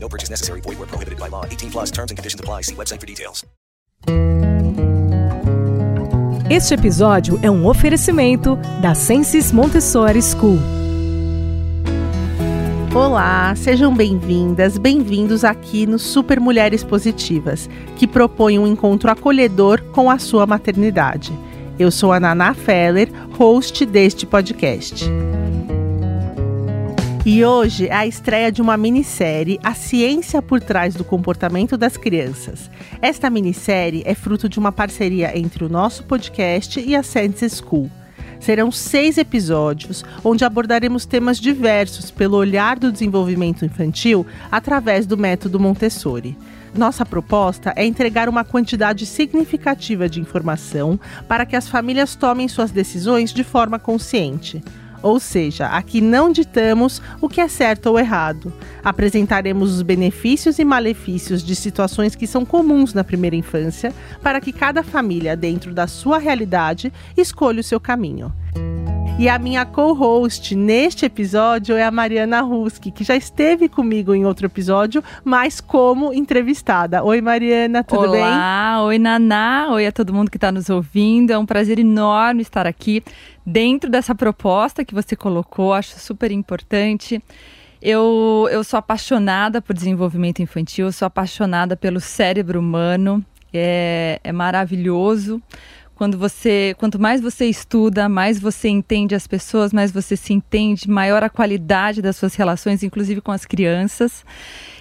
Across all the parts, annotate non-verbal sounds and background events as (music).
No purchase necessary. Void where prohibited by law. 18 plus terms and conditions apply. See website for details. Este episódio é um oferecimento da Sensis Montessori School. Olá, sejam bem-vindas, bem-vindos aqui no Super Mulheres Positivas, que propõe um encontro acolhedor com a sua maternidade. Eu sou a Naná Feller, host deste podcast. E hoje é a estreia de uma minissérie, A Ciência por Trás do Comportamento das Crianças. Esta minissérie é fruto de uma parceria entre o nosso podcast e a Sense School. Serão seis episódios onde abordaremos temas diversos pelo olhar do desenvolvimento infantil através do método Montessori. Nossa proposta é entregar uma quantidade significativa de informação para que as famílias tomem suas decisões de forma consciente. Ou seja, aqui não ditamos o que é certo ou errado. Apresentaremos os benefícios e malefícios de situações que são comuns na primeira infância, para que cada família, dentro da sua realidade, escolha o seu caminho. E a minha co-host neste episódio é a Mariana Ruski, que já esteve comigo em outro episódio, mas como entrevistada. Oi, Mariana, tudo Olá, bem? Olá, oi, Naná, oi a todo mundo que está nos ouvindo. É um prazer enorme estar aqui dentro dessa proposta que você colocou, acho super importante. Eu, eu sou apaixonada por desenvolvimento infantil, eu sou apaixonada pelo cérebro humano, é, é maravilhoso quando você, quanto mais você estuda, mais você entende as pessoas, mais você se entende, maior a qualidade das suas relações, inclusive com as crianças.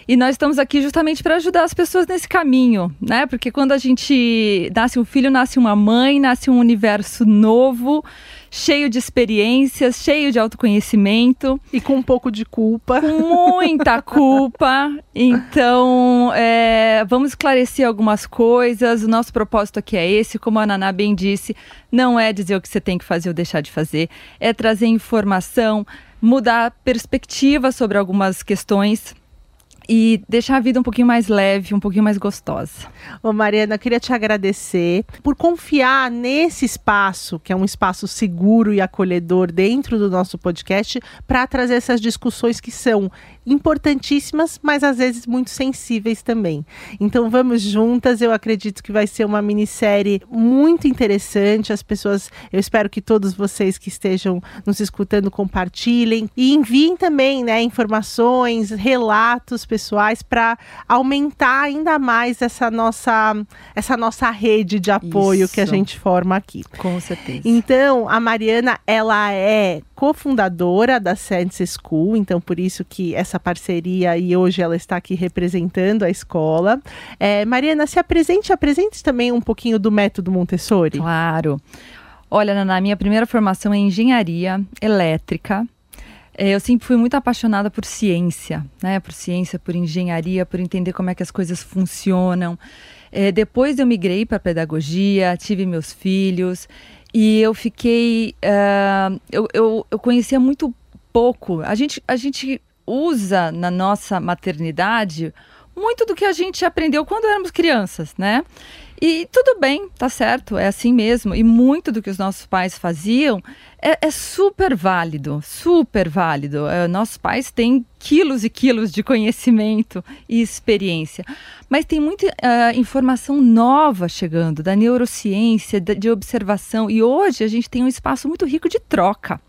E nós estamos aqui justamente para ajudar as pessoas nesse caminho, né? Porque quando a gente nasce um filho, nasce uma mãe, nasce um universo novo, cheio de experiências, cheio de autoconhecimento. E com um pouco de culpa. Com muita (laughs) culpa. Então, é, vamos esclarecer algumas coisas. O nosso propósito aqui é esse, como a Naná bem disse, não é dizer o que você tem que fazer ou deixar de fazer, é trazer informação, mudar perspectiva sobre algumas questões e deixar a vida um pouquinho mais leve, um pouquinho mais gostosa. Ô Mariana, eu queria te agradecer por confiar nesse espaço, que é um espaço seguro e acolhedor dentro do nosso podcast, para trazer essas discussões que são importantíssimas, mas às vezes muito sensíveis também. Então vamos juntas, eu acredito que vai ser uma minissérie muito interessante. As pessoas, eu espero que todos vocês que estejam nos escutando compartilhem e enviem também, né, informações, relatos pessoais para aumentar ainda mais essa nossa essa nossa rede de apoio Isso. que a gente forma aqui. Com certeza. Então, a Mariana, ela é cofundadora da Sense School, então por isso que essa parceria e hoje ela está aqui representando a escola. É, Mariana, se apresente, apresente também um pouquinho do método Montessori. Claro. Olha, Naná, minha primeira formação é em engenharia elétrica. É, eu sempre fui muito apaixonada por ciência, né? Por ciência, por engenharia, por entender como é que as coisas funcionam. É, depois eu migrei para pedagogia, tive meus filhos e eu fiquei. Uh, eu, eu, eu conhecia muito pouco. A gente, a gente usa na nossa maternidade muito do que a gente aprendeu quando éramos crianças, né? E tudo bem, tá certo, é assim mesmo. E muito do que os nossos pais faziam é, é super válido, super válido. É, nossos pais têm quilos e quilos de conhecimento e experiência. Mas tem muita uh, informação nova chegando da neurociência, de, de observação. E hoje a gente tem um espaço muito rico de troca.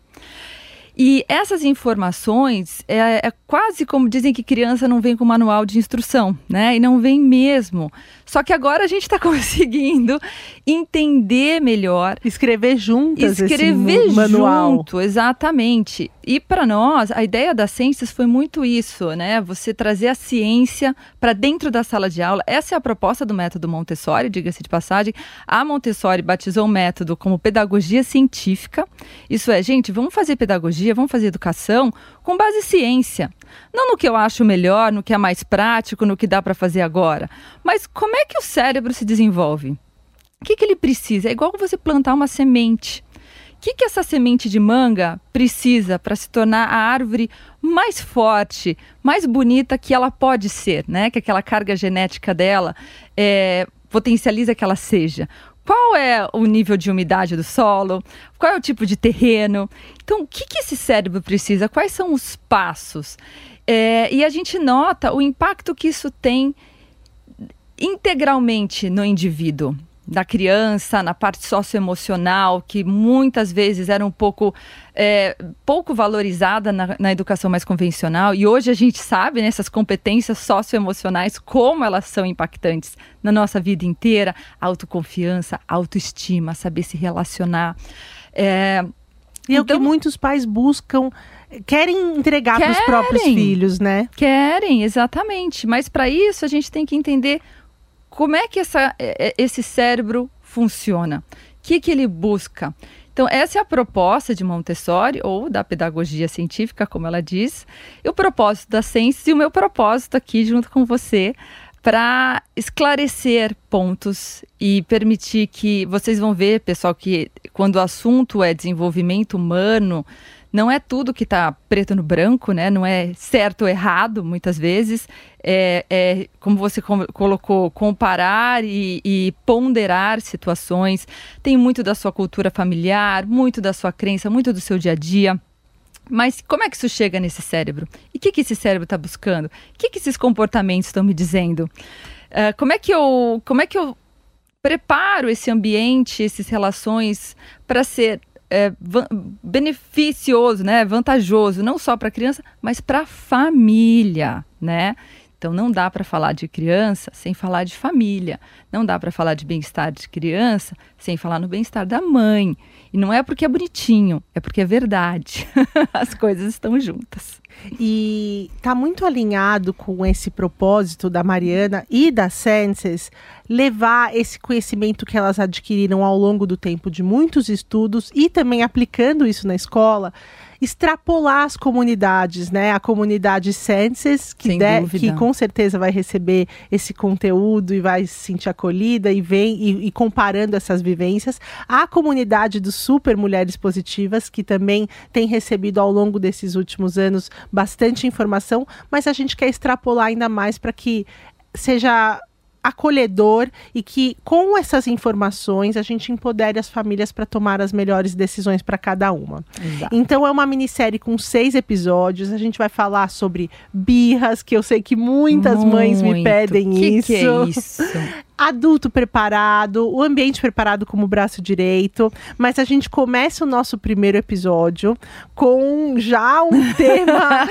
E essas informações é, é, quase como dizem que criança não vem com manual de instrução, né? E não vem mesmo. Só que agora a gente está (laughs) conseguindo entender melhor. Escrever juntas Escrever esse manual. junto, exatamente. E para nós, a ideia das ciências foi muito isso, né? Você trazer a ciência para dentro da sala de aula. Essa é a proposta do método Montessori, diga-se de passagem. A Montessori batizou o método como pedagogia científica. Isso é, gente, vamos fazer pedagogia, vamos fazer educação com base em ciência. Não no que eu acho melhor, no que é mais prático, no que dá para fazer agora, mas como é que o cérebro se desenvolve? O que, que ele precisa? É igual você plantar uma semente. O que, que essa semente de manga precisa para se tornar a árvore mais forte, mais bonita que ela pode ser, né? Que aquela carga genética dela é, potencializa que ela seja. Qual é o nível de umidade do solo? Qual é o tipo de terreno? Então, o que, que esse cérebro precisa? Quais são os passos? É, e a gente nota o impacto que isso tem integralmente no indivíduo da criança, na parte socioemocional, que muitas vezes era um pouco, é, pouco valorizada na, na, educação mais convencional. E hoje a gente sabe nessas né, competências socioemocionais como elas são impactantes na nossa vida inteira: autoconfiança, autoestima, saber se relacionar. É, e então, é o que então muitos pais buscam querem entregar para os próprios filhos, né? Querem, exatamente. Mas para isso a gente tem que entender como é que essa, é, é, esse cérebro funciona? O que, que ele busca? Então, essa é a proposta de Montessori, ou da pedagogia científica, como ela diz, e o propósito da ciência e o meu propósito aqui junto com você para esclarecer pontos e permitir que vocês vão ver, pessoal, que quando o assunto é desenvolvimento humano, não é tudo que está preto no branco, né? Não é certo ou errado, muitas vezes. É, é como você colocou, comparar e, e, ponderar situações. Tem muito da sua cultura familiar, muito da sua crença, muito do seu dia a dia. Mas como é que isso chega nesse cérebro? E o que, que esse cérebro está buscando? O que, que esses comportamentos estão me dizendo? Uh, como é que eu, como é que eu preparo esse ambiente, essas relações para ser é, beneficioso, né, vantajoso, não só para a criança, mas para a família, né? Então não dá para falar de criança sem falar de família. Não dá para falar de bem-estar de criança sem falar no bem-estar da mãe. E não é porque é bonitinho, é porque é verdade. (laughs) As coisas estão juntas. E está muito alinhado com esse propósito da Mariana e da Senses levar esse conhecimento que elas adquiriram ao longo do tempo de muitos estudos e também aplicando isso na escola extrapolar as comunidades, né? A comunidade Senses, que, de, que com certeza vai receber esse conteúdo e vai se sentir acolhida e vem e, e comparando essas vivências. A comunidade dos Super Mulheres Positivas, que também tem recebido ao longo desses últimos anos bastante informação, mas a gente quer extrapolar ainda mais para que seja acolhedor e que com essas informações a gente empodere as famílias para tomar as melhores decisões para cada uma. Exato. Então é uma minissérie com seis episódios. A gente vai falar sobre birras, que eu sei que muitas Muito. mães me pedem que isso. Que é isso? (laughs) adulto preparado, o ambiente preparado como braço direito, mas a gente começa o nosso primeiro episódio com já um (laughs) tema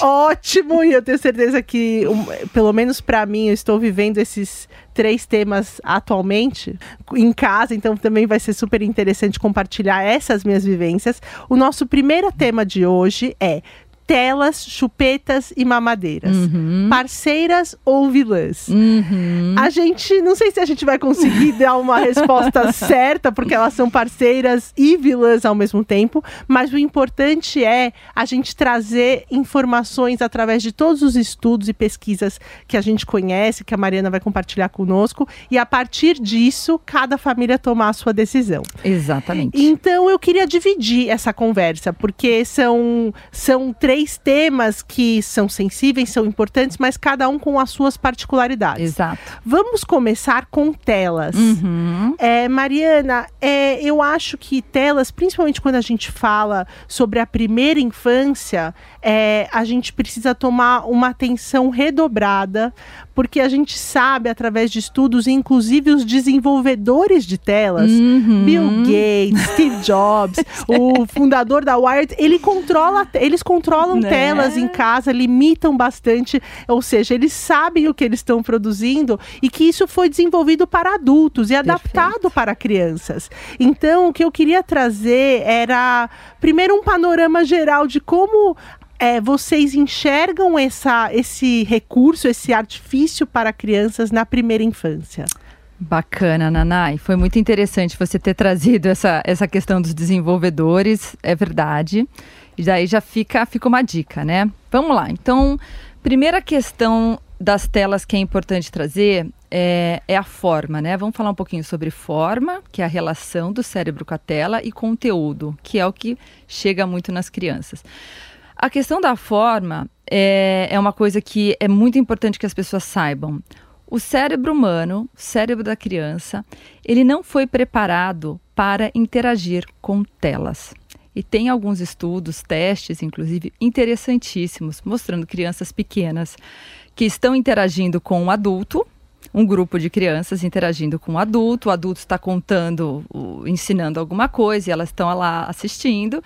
ótimo. e eu tenho certeza que, um, pelo menos para mim, eu estou vivendo esses três temas atualmente em casa, então também vai ser super interessante compartilhar essas minhas vivências. O nosso primeiro tema de hoje é telas, chupetas e mamadeiras. Uhum. Parceiras ou vilãs? Uhum. A gente, não sei se a gente vai conseguir (laughs) dar uma resposta certa, porque elas são parceiras e vilãs ao mesmo tempo, mas o importante é a gente trazer informações através de todos os estudos e pesquisas que a gente conhece, que a Mariana vai compartilhar conosco, e a partir disso, cada família tomar a sua decisão. Exatamente. Então, eu queria dividir essa conversa, porque são, são três três temas que são sensíveis, são importantes, mas cada um com as suas particularidades. Exato. Vamos começar com telas. Uhum. É, Mariana, é, eu acho que telas, principalmente quando a gente fala sobre a primeira infância, é, a gente precisa tomar uma atenção redobrada, porque a gente sabe através de estudos, inclusive os desenvolvedores de telas, uhum. Bill Gates, Steve Jobs, (laughs) o fundador da Wired, ele controla, eles controlam né? telas em casa, limitam bastante, ou seja, eles sabem o que eles estão produzindo e que isso foi desenvolvido para adultos e adaptado Perfeito. para crianças. Então, o que eu queria trazer era primeiro um panorama geral de como é, vocês enxergam essa, esse recurso, esse artifício para crianças na primeira infância? Bacana, Nanai. Foi muito interessante você ter trazido essa, essa questão dos desenvolvedores, é verdade. E daí já fica, fica uma dica, né? Vamos lá. Então, primeira questão das telas que é importante trazer é, é, a forma, né? Vamos falar um pouquinho sobre forma, que é a relação do cérebro com a tela, e conteúdo, que é o que chega muito nas crianças. A questão da forma é, é uma coisa que é muito importante que as pessoas saibam. O cérebro humano, o cérebro da criança, ele não foi preparado para interagir com telas. E tem alguns estudos, testes, inclusive, interessantíssimos, mostrando crianças pequenas que estão interagindo com um adulto, um grupo de crianças interagindo com um adulto, o adulto está contando, ensinando alguma coisa e elas estão lá assistindo.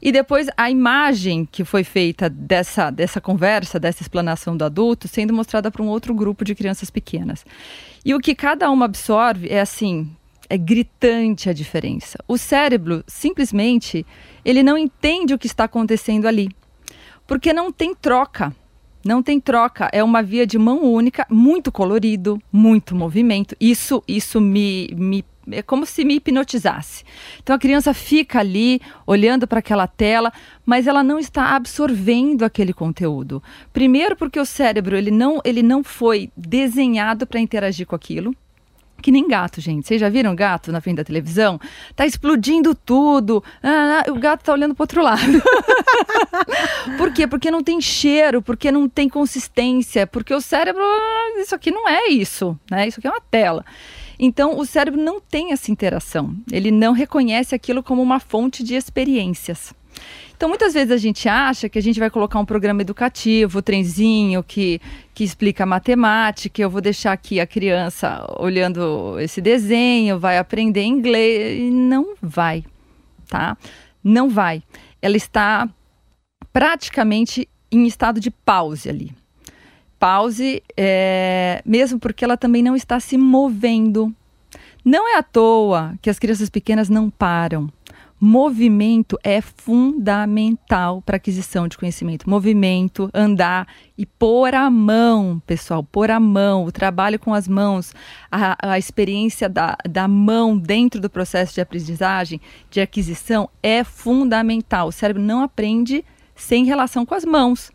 E depois a imagem que foi feita dessa, dessa conversa, dessa explanação do adulto, sendo mostrada para um outro grupo de crianças pequenas. E o que cada uma absorve é assim, é gritante a diferença. O cérebro simplesmente ele não entende o que está acontecendo ali, porque não tem troca. Não tem troca, é uma via de mão única, muito colorido, muito movimento. Isso, isso me, me é como se me hipnotizasse. Então a criança fica ali olhando para aquela tela, mas ela não está absorvendo aquele conteúdo. Primeiro porque o cérebro ele não, ele não foi desenhado para interagir com aquilo. Que nem gato, gente. Vocês já viram gato na frente da televisão? Tá explodindo tudo. Ah, o gato tá olhando pro outro lado. (laughs) Por quê? Porque não tem cheiro, porque não tem consistência, porque o cérebro, ah, isso aqui não é isso, né? Isso aqui é uma tela. Então, o cérebro não tem essa interação. Ele não reconhece aquilo como uma fonte de experiências. Então, muitas vezes a gente acha que a gente vai colocar um programa educativo, trenzinho que, que explica matemática, eu vou deixar aqui a criança olhando esse desenho, vai aprender inglês. E não vai, tá? Não vai. Ela está praticamente em estado de pause ali pause, é, mesmo porque ela também não está se movendo. Não é à toa que as crianças pequenas não param. Movimento é fundamental para aquisição de conhecimento. Movimento, andar e pôr a mão, pessoal, pôr a mão, o trabalho com as mãos, a, a experiência da, da mão dentro do processo de aprendizagem, de aquisição, é fundamental. O cérebro não aprende sem relação com as mãos.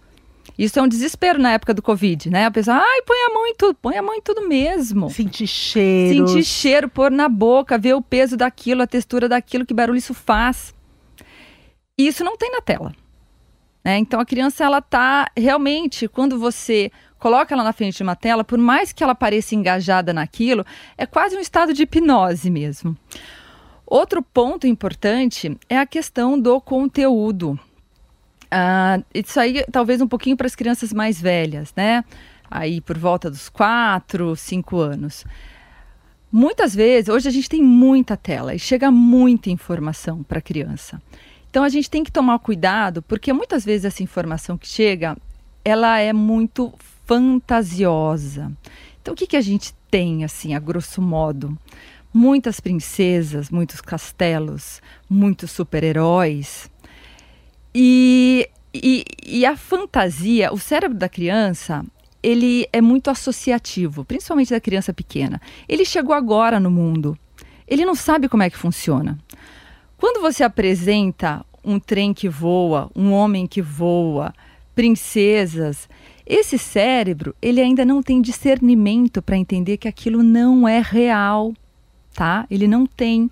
Isso é um desespero na época do Covid, né? A pessoa, ai, põe a mão em tudo, põe a mão em tudo mesmo. Sentir cheiro. Sentir cheiro, pôr na boca, ver o peso daquilo, a textura daquilo, que barulho isso faz. E isso não tem na tela. Né? Então a criança, ela tá realmente, quando você coloca ela na frente de uma tela, por mais que ela pareça engajada naquilo, é quase um estado de hipnose mesmo. Outro ponto importante é a questão do conteúdo. Uh, isso aí talvez um pouquinho para as crianças mais velhas, né? Aí por volta dos 4, 5 anos. Muitas vezes, hoje a gente tem muita tela e chega muita informação para a criança. Então a gente tem que tomar cuidado, porque muitas vezes essa informação que chega, ela é muito fantasiosa. Então o que, que a gente tem, assim, a grosso modo? Muitas princesas, muitos castelos, muitos super-heróis, e, e, e a fantasia, o cérebro da criança, ele é muito associativo, principalmente da criança pequena. Ele chegou agora no mundo. Ele não sabe como é que funciona. Quando você apresenta um trem que voa, um homem que voa, princesas, esse cérebro, ele ainda não tem discernimento para entender que aquilo não é real, tá? Ele não tem.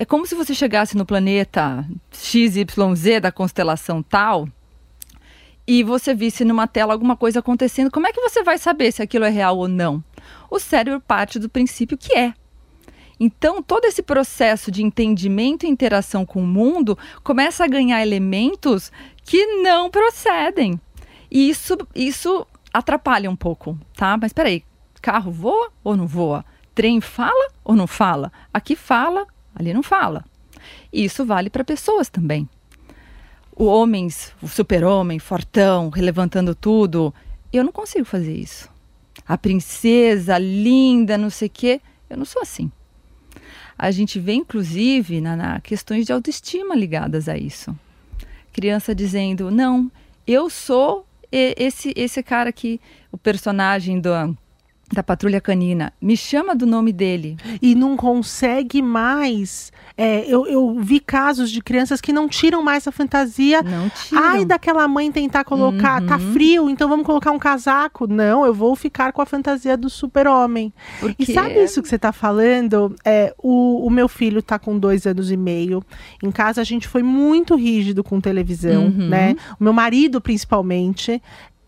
É como se você chegasse no planeta XYZ da constelação tal e você visse numa tela alguma coisa acontecendo. Como é que você vai saber se aquilo é real ou não? O cérebro parte do princípio que é. Então, todo esse processo de entendimento e interação com o mundo começa a ganhar elementos que não procedem. E isso, isso atrapalha um pouco, tá? Mas peraí, carro voa ou não voa? Trem fala ou não fala? Aqui fala, Ali não fala. Isso vale para pessoas também. O homens, o super-homem, fortão, levantando tudo, eu não consigo fazer isso. A princesa linda, não sei o quê, eu não sou assim. A gente vê, inclusive, na, na questões de autoestima ligadas a isso. Criança dizendo, não, eu sou esse, esse cara aqui, o personagem do, da patrulha canina, me chama do nome dele. E não consegue mais. É, eu, eu vi casos de crianças que não tiram mais a fantasia. Não tiram. Ai, daquela mãe tentar colocar, tá Uhum. frio, então vamos colocar um casaco. Não, eu vou ficar com a fantasia do super-homem. E Porque- sabe isso que você tá falando? É, o, o meu filho tá com dois anos e meio. Em casa a gente foi muito rígido com televisão, Uhum. né? O meu marido, principalmente.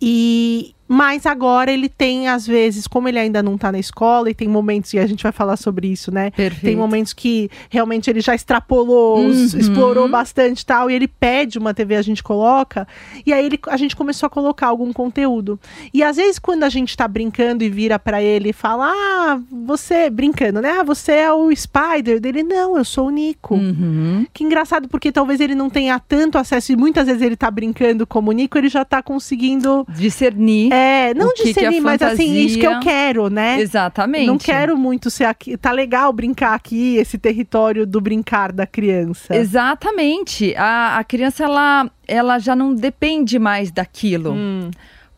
E mas agora ele tem, às vezes, como ele ainda não tá na escola, e tem momentos, e a gente vai falar sobre isso, né? Perfeito. Tem momentos que realmente ele já extrapolou, Uhum. explorou bastante e tal, e ele pede uma TV, a gente coloca, e aí ele, a gente começou a colocar algum conteúdo. E às vezes, quando a gente tá brincando e vira pra ele e fala, ah, você, brincando, né? Ah, você é o Spider dele. Não, eu sou o Nico. Uhum. Que engraçado, porque talvez ele não tenha tanto acesso, e muitas vezes ele tá brincando como o Nico, ele já tá conseguindo. Discernir. É, não que discernir, é mas assim, isso que eu quero, né? Exatamente. Não quero muito ser aqui. Tá legal brincar aqui, esse território do brincar da criança. Exatamente. A, a criança, ela, ela já não depende mais daquilo. Hum,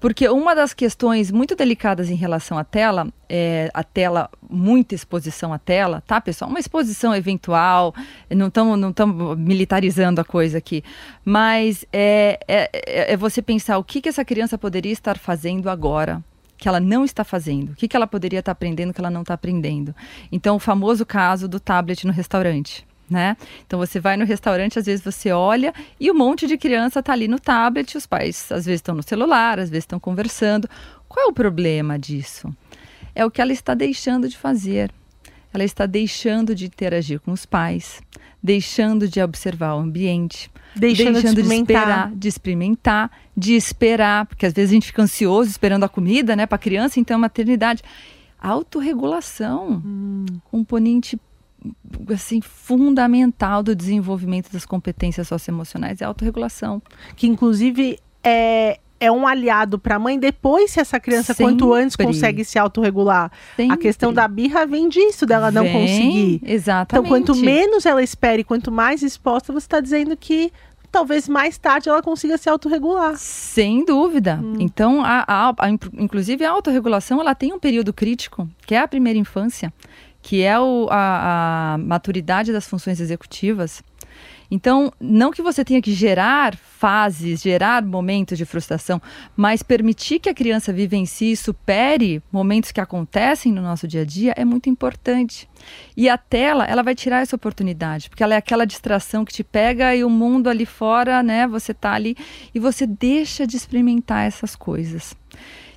Porque uma das questões muito delicadas em relação à tela, é a tela, muita exposição à tela, tá, pessoal? Uma exposição eventual, não estamos não militarizando a coisa aqui, mas é, é, é- é você pensar o que, que essa criança poderia estar fazendo agora. Que ela não está fazendo, o que, que ela poderia estar aprendendo que ela não está aprendendo. Então, o famoso caso do tablet no restaurante. Né? Então você vai no restaurante, às vezes você olha e um monte de criança está ali no tablet, os pais às vezes estão no celular, às vezes estão conversando. Qual é o problema disso? É o que ela está deixando de fazer. Ela está deixando de interagir com os pais, deixando de observar o ambiente, deixando, de experimentar. esperar, de experimentar, de esperar, porque às vezes a gente fica ansioso esperando a comida, né, para criança, então maternidade, autorregulação, Hum. componente assim fundamental do desenvolvimento das competências socioemocionais é a autorregulação. Que inclusive é, é um aliado para a mãe depois, se essa criança quanto antes Sempre. consegue se autorregular. A Sempre. questão da birra vem disso, dela não Vem, conseguir. Então, Exatamente. quanto menos ela espere, quanto mais exposta, você está dizendo que talvez mais tarde ela consiga se autorregular. Sem dúvida. Hum. Então, a, a- a- inclusive a autorregulação, ela tem um período crítico, que é a primeira infância, que é o- a, a maturidade das funções executivas. Então, não que você tenha que gerar fases, gerar momentos de frustração, mas permitir que a criança vivencie e supere momentos que acontecem no nosso dia a dia é muito importante. E a tela, ela vai tirar essa oportunidade, porque ela é aquela distração que te pega e o mundo ali fora, né, você tá ali e você deixa de experimentar essas coisas.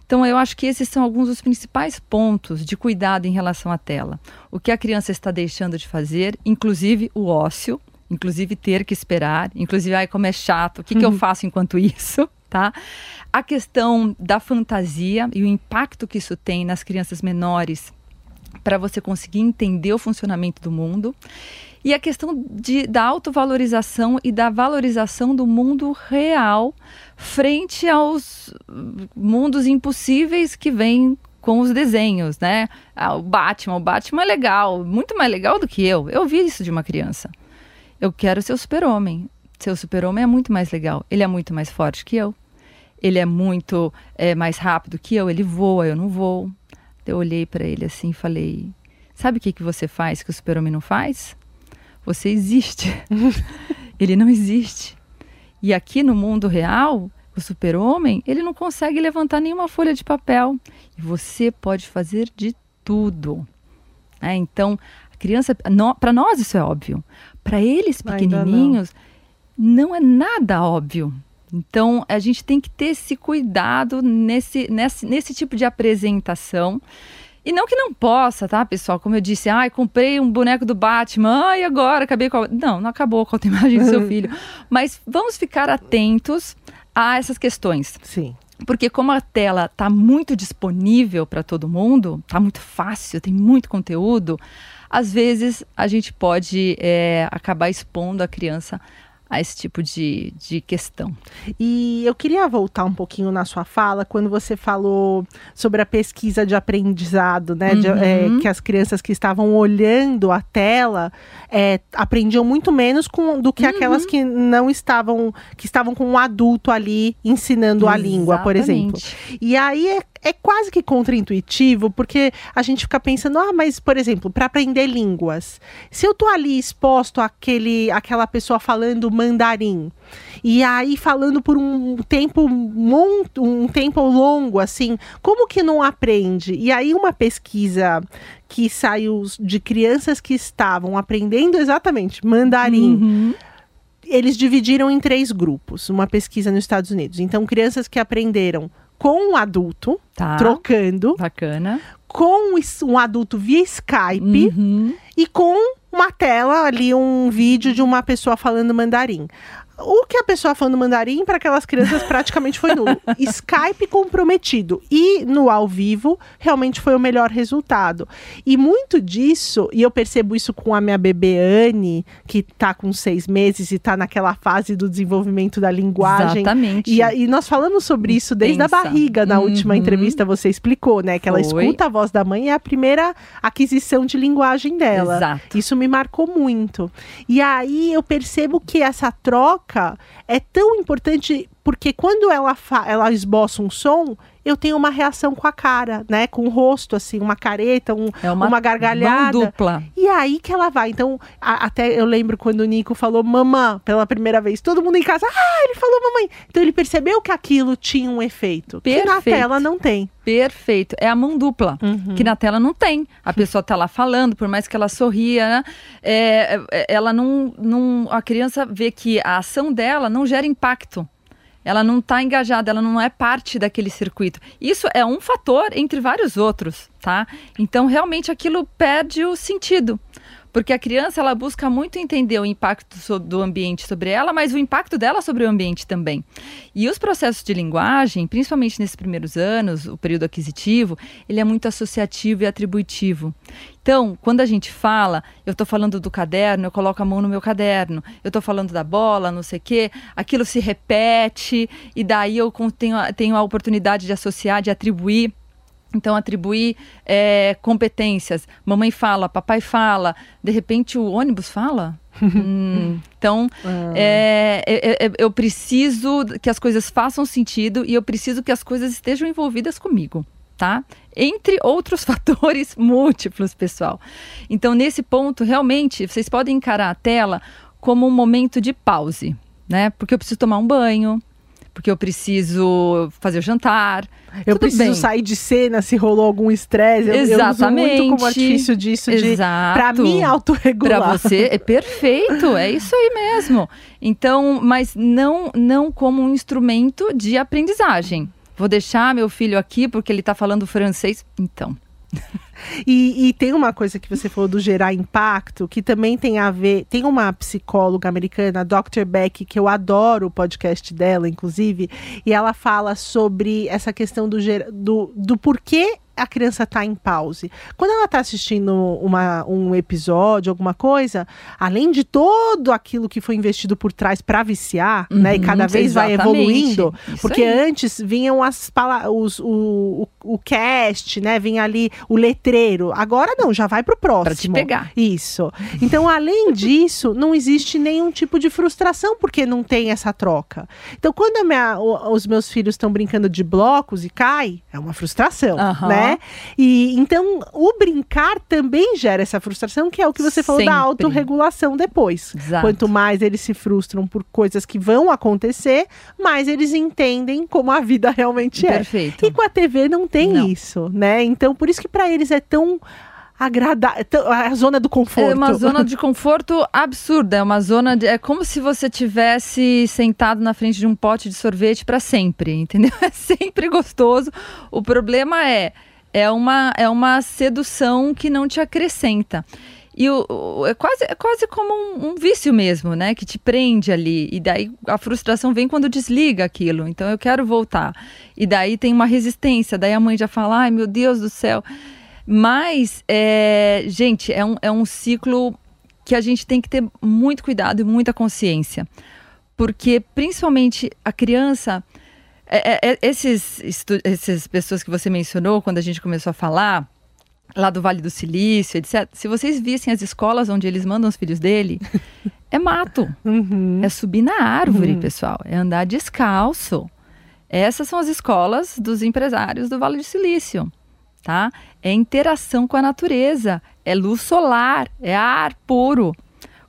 Então, eu acho que esses são alguns dos principais pontos de cuidado em relação à tela. O que a criança está deixando de fazer, inclusive o ócio, inclusive ter que esperar, inclusive, ai, como é chato, o que, que eu faço enquanto (laughs) isso, tá? A questão da fantasia e o impacto que isso tem nas crianças menores para você conseguir entender o funcionamento do mundo. E a questão de, da autovalorização e da valorização do mundo real frente aos mundos impossíveis que vêm com os desenhos, né? Ah, o Batman, o Batman é legal, muito mais legal do que eu. Eu vi isso de uma criança. Eu quero ser o super-homem. Seu super-homem é muito mais legal. Ele é muito mais forte que eu. Ele é muito é, mais rápido que eu. Ele voa, eu não vou. Eu olhei para ele assim e falei: Sabe o que, que você faz que o super-homem não faz? Você existe. (laughs) ele não existe. E aqui no mundo real, o super-homem, ele não consegue levantar nenhuma folha de papel. E você pode fazer de tudo. né? então, a criança, para nós isso é óbvio. Para eles Ainda não. pequenininhos, não é nada óbvio. Então, a gente tem que ter esse cuidado nesse, nesse, nesse tipo de apresentação. E não que não possa, tá, pessoal? Como eu disse, ai, comprei um boneco do Batman, ai, agora acabei com a... Não, não acabou com a autoimagem do seu (laughs) filho. Mas vamos ficar atentos a essas questões. Sim. Porque como a tela está muito disponível para todo mundo, está muito fácil, tem muito conteúdo, às vezes a gente pode é, acabar expondo a criança a esse tipo de, de questão. E eu queria voltar um pouquinho na sua fala, quando você falou sobre a pesquisa de aprendizado, né? de- é, Uhum. que as crianças que estavam olhando a tela é, aprendiam muito menos com- do que Uhum. aquelas que não estavam, que estavam com um adulto ali ensinando a língua, por exemplo. Exatamente. E aí é, é quase que contraintuitivo, porque a gente fica pensando, ah, mas, por exemplo, para aprender línguas, se eu tô ali exposto àquele, àquela pessoa falando mandarim, e aí falando por um tempo um tempo longo, assim, como que não aprende? E aí uma pesquisa que saiu de crianças que estavam aprendendo exatamente mandarim. Uhum. Eles dividiram em três grupos, uma pesquisa nos Estados Unidos. Então, crianças que aprenderam com um adulto, Tá. trocando, Bacana. com um adulto via Skype Uhum. e com uma tela ali, um vídeo de uma pessoa falando mandarim. O que a pessoa falando mandarim para aquelas crianças praticamente foi nulo. (laughs) Skype comprometido. E no ao vivo, realmente foi o melhor resultado. E muito disso, e eu percebo isso com a minha bebê Anne, que tá com seis meses e tá naquela fase do desenvolvimento da linguagem. Exatamente. E, a- e nós falamos sobre isso desde a Intensa. barriga, na última Uhum. entrevista você explicou, né? Que ela Foi. escuta a voz da mãe e é a primeira aquisição de linguagem dela. Exato. Isso me marcou muito. E aí eu percebo que essa troca é tão importante porque quando ela, ela esboça um som, eu tenho uma reação com a cara, né? Com o rosto, assim, uma careta, um- É uma, uma gargalhada. mão dupla. E aí que ela vai. Então, a- até eu lembro quando o Nico falou mamã pela primeira vez. Todo mundo em casa, ah, ele falou mamãe. Então ele percebeu que aquilo tinha um efeito. Que na Perfeito. tela não tem. Perfeito. É a mão dupla, Uhum. que na tela não tem. A pessoa tá lá falando, por mais que ela sorria, né? É, é, ela não, não. A criança vê que a ação dela não gera impacto. Ela não está engajada, ela não é parte daquele circuito. Isso é um fator entre vários outros, tá? Então, realmente, aquilo perde o sentido. Porque a criança, ela busca muito entender o impacto do ambiente sobre ela, mas o impacto dela sobre o ambiente também. E os processos de linguagem, principalmente nesses primeiros anos, o período aquisitivo, ele é muito associativo e atributivo. Então, quando a gente fala, eu estou falando do caderno, eu coloco a mão no meu caderno. Eu estou falando da bola, não sei o quê. Aquilo se repete e daí eu tenho, tenho a oportunidade de associar, de atribuir. Então, atribuir é, competências. Mamãe fala, papai fala. De repente, o ônibus fala. (laughs) Hum, então, é, é, é, eu preciso que as coisas façam sentido e eu preciso que as coisas estejam envolvidas comigo, tá? Entre outros (laughs) fatores múltiplos, pessoal. Então, nesse ponto, realmente, vocês podem encarar a tela como um momento de pause, né? Porque eu preciso tomar um banho, porque eu preciso fazer o jantar. Eu Tudo preciso bem. sair de cena se rolou algum estresse. Eu- Eu, uso muito Exatamente. como artifício disso de Exato. pra mim autorregular. Para você é perfeito, é isso aí mesmo. Então, mas não não como um instrumento de aprendizagem. Vou deixar meu filho aqui porque ele está falando francês. Então, (laughs) E, e tem uma coisa que você falou do gerar impacto, que também tem a ver. Tem uma psicóloga americana, Dr. Beck, que eu adoro o podcast dela, inclusive, e ela fala sobre essa questão do, do, do porquê a criança está em pause. Quando ela está assistindo uma, um episódio, alguma coisa, além de todo aquilo que foi investido por trás para viciar, né? E Uhum, cada vez vai exatamente. evoluindo, Isso porque aí. antes vinham as os, o, o, o cast, né? Vinha ali o letreiro. Agora não, já vai pro próximo. Pra te pegar. Isso. Então, além (laughs) disso, não existe nenhum tipo de frustração porque não tem essa troca. Então, quando minha- os meus filhos estão brincando de blocos e cai, é uma frustração, Aham. né? E então o brincar também gera essa frustração, que é o que você falou da Sempre. autorregulação depois. Exato. Quanto mais eles se frustram por coisas que vão acontecer, mais eles entendem como a vida (laughs) realmente é. perfeito. E com a TV não tem Não. isso, né? Então, por isso que para eles é tão agradável, a zona do conforto. É uma zona de (laughs) conforto absurda. É uma zona de. É como se você tivesse sentado na frente de um pote de sorvete para sempre, entendeu? (laughs) É sempre gostoso. O problema é. É uma, é uma sedução que não te acrescenta. E o, o- é, quase, é quase como um, um vício mesmo, né? Que te prende ali. E daí a frustração vem quando desliga aquilo. Então eu quero voltar. E daí tem uma resistência. Daí a mãe já fala: ai meu Deus do céu. Mas, é, gente, é um, é um ciclo que a gente tem que ter muito cuidado e muita consciência. Porque, principalmente, a criança. é- é- é- esses, essas pessoas que você mencionou quando a gente começou a falar, lá do Vale do Silício, etc. Se vocês vissem as escolas onde eles mandam os filhos dele, (laughs) é mato. Uhum. É subir na árvore, pessoal. É andar descalço. Essas são as escolas dos empresários do Vale do Silício, tá? É interação com a natureza, é luz solar, é ar puro.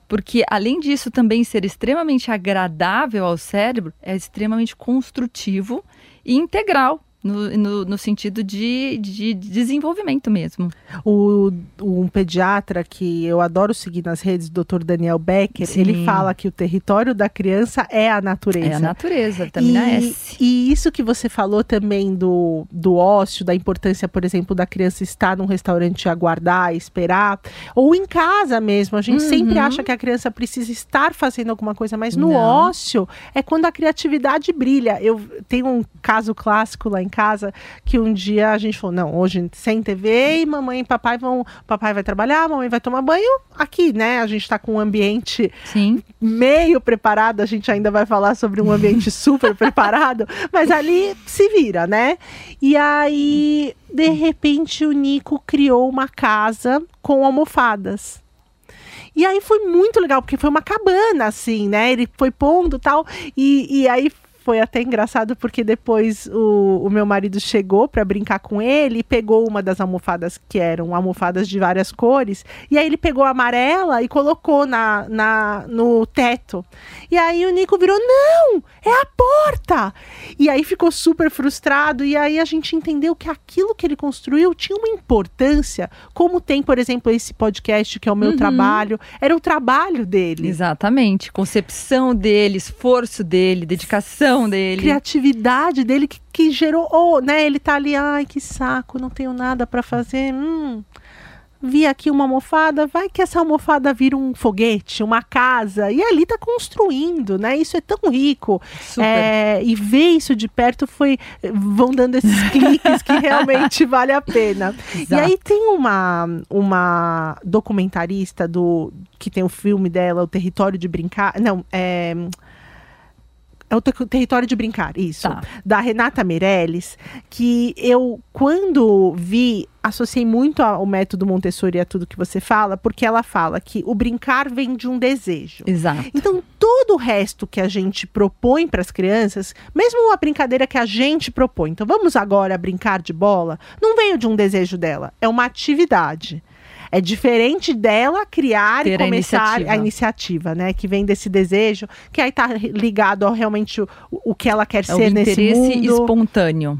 Porque além disso também ser extremamente agradável ao cérebro, é extremamente construtivo e integral no, no, no, sentido de, de, desenvolvimento mesmo. O, um pediatra que eu adoro seguir nas redes, o Dr. Daniel Becker, Sim. ele fala que o território da criança é a natureza. É a natureza, vitamina e, S. E isso que você falou também do, do ócio, da importância, por exemplo, da criança estar num restaurante e aguardar, esperar, ou em casa mesmo. A gente uhum. sempre acha que a criança precisa estar fazendo alguma coisa, mas no Não. ócio é quando a criatividade brilha. Eu tenho um caso clássico lá em em casa que um dia a gente falou: não, hoje sem TV e mamãe e papai vão. Papai vai trabalhar, mamãe vai tomar banho aqui, né? A gente está com um ambiente Sim. meio preparado, a gente ainda vai falar sobre um ambiente (laughs) super preparado, mas ali se vira, né? E aí, de repente, o Nico criou uma casa com almofadas. E aí foi muito legal, porque foi uma cabana, assim, né? Ele foi pondo tal. E, e aí foi até engraçado porque depois o, o meu marido chegou para brincar com ele e pegou uma das almofadas que eram almofadas de várias cores. E aí ele pegou a amarela e colocou na, na, no teto. E aí o Nico virou: Não, é a porta! E aí ficou super frustrado. E aí a gente entendeu que aquilo que ele construiu tinha uma importância, como tem, por exemplo, esse podcast que é o meu uhum. trabalho. Era o trabalho dele. Exatamente. Concepção dele, esforço dele, dedicação dele. Criatividade dele que, que gerou, oh, né? Ele tá ali, ai, que saco, não tenho nada para fazer. Hum, vi aqui uma almofada, vai que essa almofada vira um foguete, uma casa, e ali tá construindo, né? Isso é tão rico. É, e ver isso de perto foi. vão dando esses (laughs) cliques que realmente vale a pena. Exato. E aí tem uma, uma documentarista do que tem o filme dela, O Território de Brincar. Não, é. É o Território de Brincar, isso. Tá. Da Renata Meirelles, que eu, quando vi, associei muito ao método Montessori e a tudo que você fala, porque ela fala que o brincar vem de um desejo. Exato. Então, todo o resto que a gente propõe para as crianças, mesmo uma brincadeira que a gente propõe, então vamos agora brincar de bola, não veio de um desejo dela, é uma atividade. É diferente dela criar Ter e começar a iniciativa. a iniciativa. né? Que vem desse desejo, que aí tá ligado ao realmente o, o que ela quer é ser nesse mundo. O interesse espontâneo.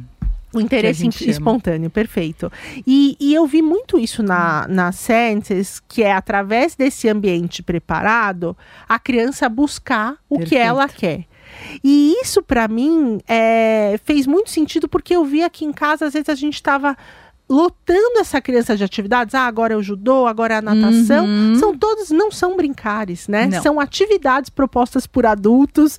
O interesse espontâneo, perfeito. E, e, eu vi muito isso na, na Senses, que é através desse ambiente preparado, a criança buscar o perfeito. que ela quer. E isso, para mim, é, fez muito sentido, porque eu vi aqui em casa, às vezes a gente estava lotando essa criança de atividades. Ah, agora é o judô, agora é a natação. Uhum. São todos, não são brincares, né? Não. São atividades propostas por adultos,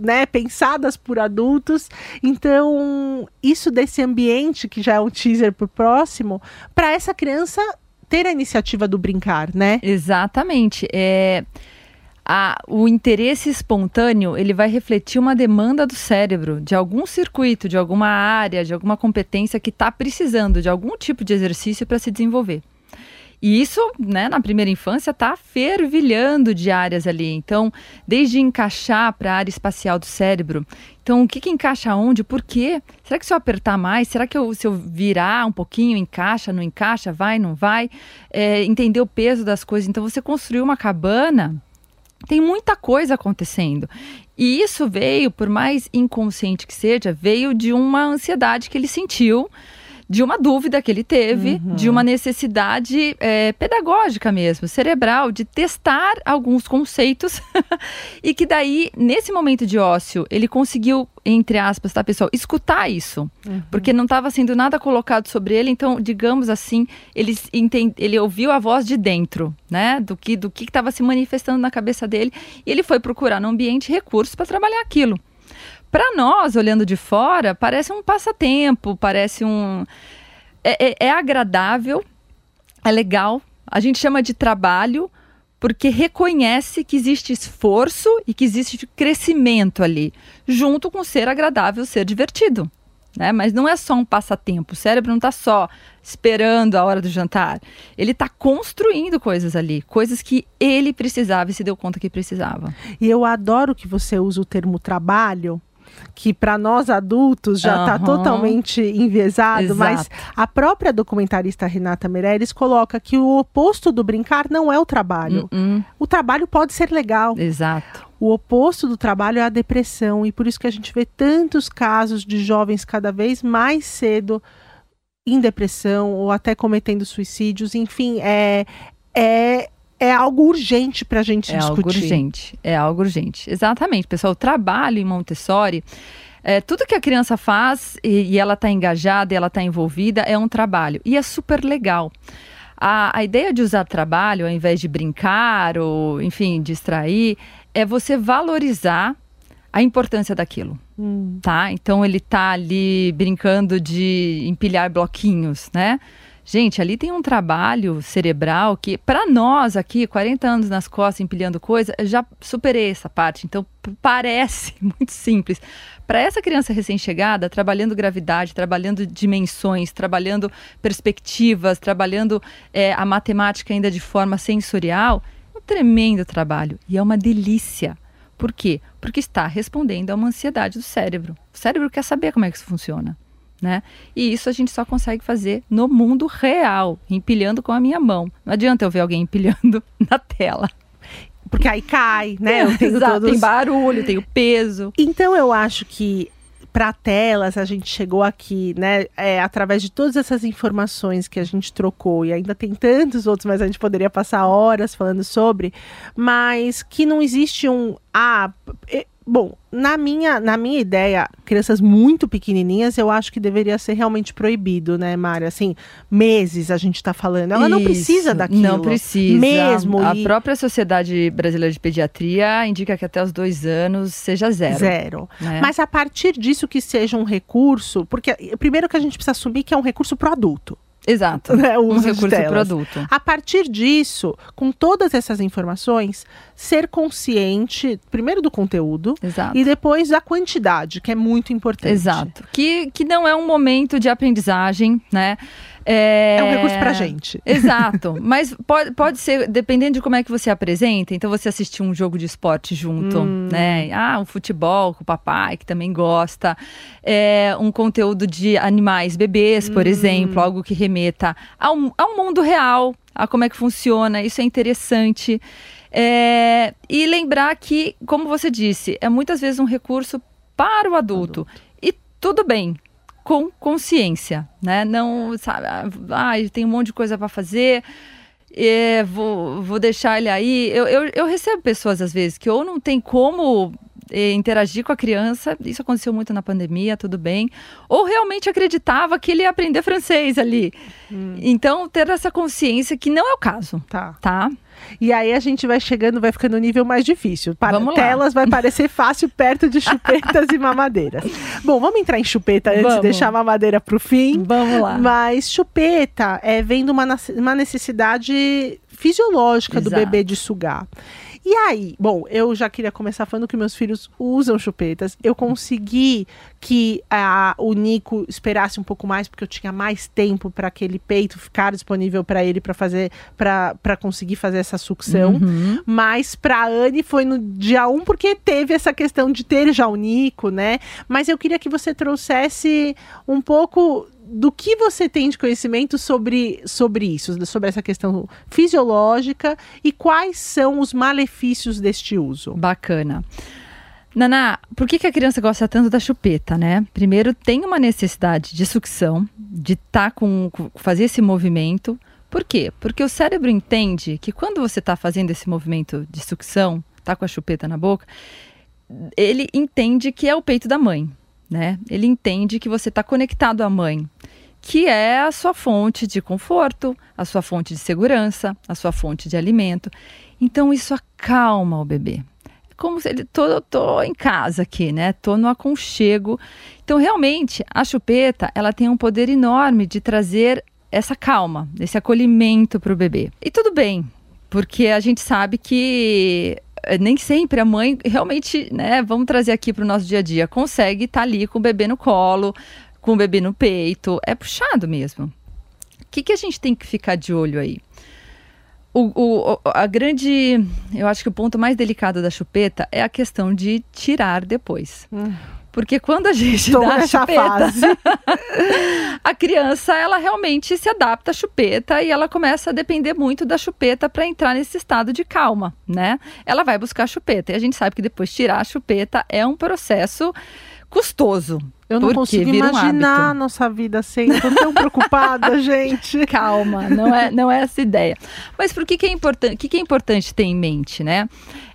né? Pensadas por adultos. Então, isso desse ambiente, que já é um teaser pro próximo, para essa criança ter a iniciativa do brincar, né? Exatamente. É a, o interesse espontâneo ele vai refletir uma demanda do cérebro, de algum circuito, de alguma área, de alguma competência que está precisando de algum tipo de exercício para se desenvolver. E isso, né, na primeira infância, está fervilhando de áreas ali. Então, desde encaixar para a área espacial do cérebro. Então, o que, que encaixa onde? Por quê? Será que se eu apertar mais? Será que eu, se eu virar um pouquinho, encaixa, não encaixa, vai, não vai? É, entender o peso das coisas. Então, você construiu uma cabana tem muita coisa acontecendo. E isso veio, por mais inconsciente que seja, veio de uma ansiedade que ele sentiu de uma dúvida que ele teve, uhum. de uma necessidade é, pedagógica mesmo, cerebral, de testar alguns conceitos (laughs) e que daí, nesse momento de ócio, ele conseguiu, entre aspas, tá, pessoal, escutar isso, uhum. porque não estava sendo nada colocado sobre ele, então, digamos assim, ele, entende, ele ouviu a voz de dentro, né, do que do que estava se manifestando na cabeça dele, e ele foi procurar no ambiente recursos para trabalhar aquilo. Para nós, olhando de fora, parece um passatempo, parece um. É, é, é agradável, é legal. A gente chama de trabalho porque reconhece que existe esforço e que existe crescimento ali, junto com ser agradável, ser divertido. Né? Mas não é só um passatempo. O cérebro não está só esperando a hora do jantar. Ele está construindo coisas ali, coisas que ele precisava e se deu conta que precisava. E eu adoro que você usa o termo trabalho, que para nós adultos já está Aham. totalmente enviesado, Exato. mas a própria documentarista Renata Meirelles coloca que o oposto do brincar não é o trabalho. Hum, O trabalho pode ser legal. exato. O oposto do trabalho é a depressão e por isso que a gente vê tantos casos de jovens cada vez mais cedo em depressão ou até cometendo suicídios. Enfim, é é é algo urgente para a gente É discutir. algo urgente. É algo urgente. Exatamente, pessoal. O trabalho em Montessori, é, tudo que a criança faz e, e ela está engajada, e ela está envolvida, é um trabalho. E é super legal. A, a ideia de usar trabalho, ao invés de brincar ou, enfim, distrair, é você valorizar a importância daquilo Hum, tá? Então ele tá ali brincando de empilhar bloquinhos, né? Gente, ali tem um trabalho cerebral que, para nós aqui, 40 anos nas costas empilhando coisa, eu já superei essa parte. Então, parece (laughs) muito simples. Para essa criança recém-chegada, trabalhando gravidade, trabalhando dimensões, trabalhando perspectivas, trabalhando é, a matemática ainda de forma sensorial, é um tremendo trabalho. E é uma delícia. Por quê? Porque está respondendo a uma ansiedade do cérebro. O cérebro quer saber como é que isso funciona. Né? E isso a gente só consegue fazer no mundo real, empilhando com a minha mão. Não adianta eu ver alguém empilhando (laughs) na tela. porque aí cai, né? Eu tenho Exato, todos- Tem barulho, tem o peso. Então eu acho que para telas a gente chegou aqui, né? é, através de todas essas informações que a gente trocou e ainda tem tantos outros, mas a gente poderia passar horas falando sobre, mas que não existe um ah, bom, na minha na minha ideia, crianças muito pequenininhas, eu acho que deveria ser realmente proibido, né, Mária? Assim, meses a gente tá falando. Ela não precisa Isso, daquilo. Não precisa. Mesmo A e- própria Sociedade Brasileira de Pediatria indica que até os dois anos seja zero. Zero. né? Mas a partir disso que seja um recurso, porque primeiro que a gente precisa assumir que é um recurso pro adulto, Exato. né? O Um uso recurso adulto. A partir disso, com todas essas informações, ser consciente, primeiro do conteúdo Exato. e depois da quantidade, que é muito importante. Exato. Que, que não é um momento de aprendizagem, né? É, É um recurso pra gente. (laughs) Exato. Mas pode, pode ser, dependendo de como é que você apresenta, então você assistir um jogo de esporte junto, Hum. né? Ah, um futebol com o papai, que também gosta. É, um conteúdo de animais, bebês, Hum. por exemplo, algo que remeta ao, ao mundo real, a como é que funciona. Isso é interessante. É, e lembrar que, como você disse, é muitas vezes um recurso para o adulto. E tudo bem, com consciência, né? Não, sabe, ah, tem um monte de coisa para fazer, vou, vou deixar ele aí. Eu, eu, eu recebo pessoas, às vezes, que ou não tem como interagir com a criança, isso aconteceu muito na pandemia, tudo bem, ou realmente acreditava que ele ia aprender francês ali. Então, ter essa consciência que não é o caso, Tá. tá? E aí a gente vai chegando, vai ficando no nível mais difícil. Para Vamos lá. telas vai parecer fácil perto de chupetas e mamadeiras. (laughs) Bom, vamos entrar em chupeta antes de Vamos. deixar a mamadeira pro fim. Vamos lá. Mas chupeta é vem de uma, uma necessidade fisiológica do Exato. bebê de sugar. E aí, bom, eu já queria começar falando que meus filhos usam chupetas. Eu consegui que a, o Nico esperasse um pouco mais, porque eu tinha mais tempo para aquele peito ficar disponível para ele para fazer, para conseguir fazer essa sucção. Uhum. Mas para Anne foi no dia 1, porque teve essa questão de ter já o Nico, né? Mas eu queria que você trouxesse um pouco do que você tem de conhecimento sobre, sobre isso, sobre essa questão fisiológica e quais são os malefícios deste uso. Bacana. Naná, por que, que a criança gosta tanto da chupeta, né? Primeiro, tem uma necessidade de sucção, de tá com, fazer esse movimento. Por quê? Porque o cérebro entende que quando você está fazendo esse movimento de sucção, tá com a chupeta na boca, ele entende que é o peito da mãe, né? Ele entende que você está conectado à mãe, que é a sua fonte de conforto, a sua fonte de segurança, a sua fonte de alimento. Então isso acalma o bebê. É como se ele tô, tô em casa aqui, né? Tô no aconchego. Então realmente a chupeta, ela tem um poder enorme de trazer essa calma, esse acolhimento para o bebê. E tudo bem, porque a gente sabe que eh, nem sempre a mãe realmente, né, vamos trazer aqui para o nosso dia a dia, consegue estar ali com o bebê no colo, com o bebê no peito. É puxado mesmo. O que, que a gente tem que ficar de olho aí? O, o- a grande, eu acho que o ponto mais delicado da chupeta é a questão de tirar depois. Hum. Porque quando a gente Tô dá a chupeta, (laughs) a criança ela realmente se adapta à chupeta e ela começa a depender muito da chupeta para entrar nesse estado de calma, né? Ela vai buscar a chupeta e a gente sabe que depois tirar a chupeta é um processo custoso. Eu não consigo vira um imaginar hábito. nossa vida sem. Tô tão preocupada, (laughs) gente. Calma, não é, não é essa ideia. Mas por que, que é importante? O que, que é importante ter em mente, né?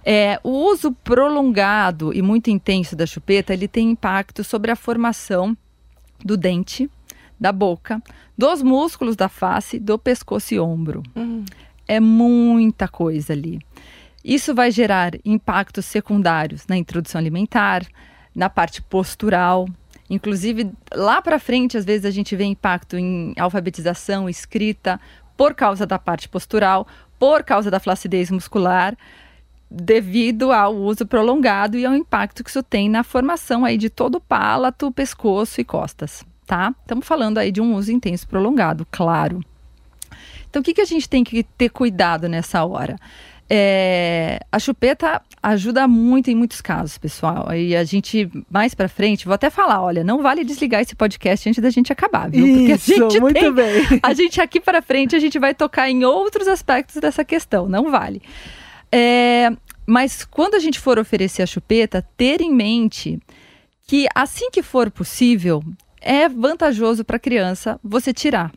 É, o uso prolongado e muito intenso da chupeta, ele tem impacto sobre a formação do dente, da boca, dos músculos da face, do pescoço e ombro. É muita coisa ali. Isso vai gerar impactos secundários na introdução alimentar, na parte postural. Inclusive, lá para frente, às vezes a gente vê impacto em alfabetização, escrita, por causa da parte postural, por causa da flacidez muscular, devido ao uso prolongado e ao impacto que isso tem na formação aí de todo o palato, pescoço e costas, tá? Estamos falando aí de um uso intenso prolongado, claro. Então, o que, que a gente tem que ter cuidado nessa hora? É, a chupeta ajuda muito em muitos casos, pessoal. E a gente, mais pra frente, vou até falar: olha, não vale desligar esse podcast antes da gente acabar, viu? Porque Isso, a gente muito tem, bem. (laughs) A gente aqui para frente, a gente vai tocar em outros aspectos dessa questão, não vale. É, mas quando a gente for oferecer a chupeta, ter em mente que assim que for possível, é vantajoso para a criança você tirar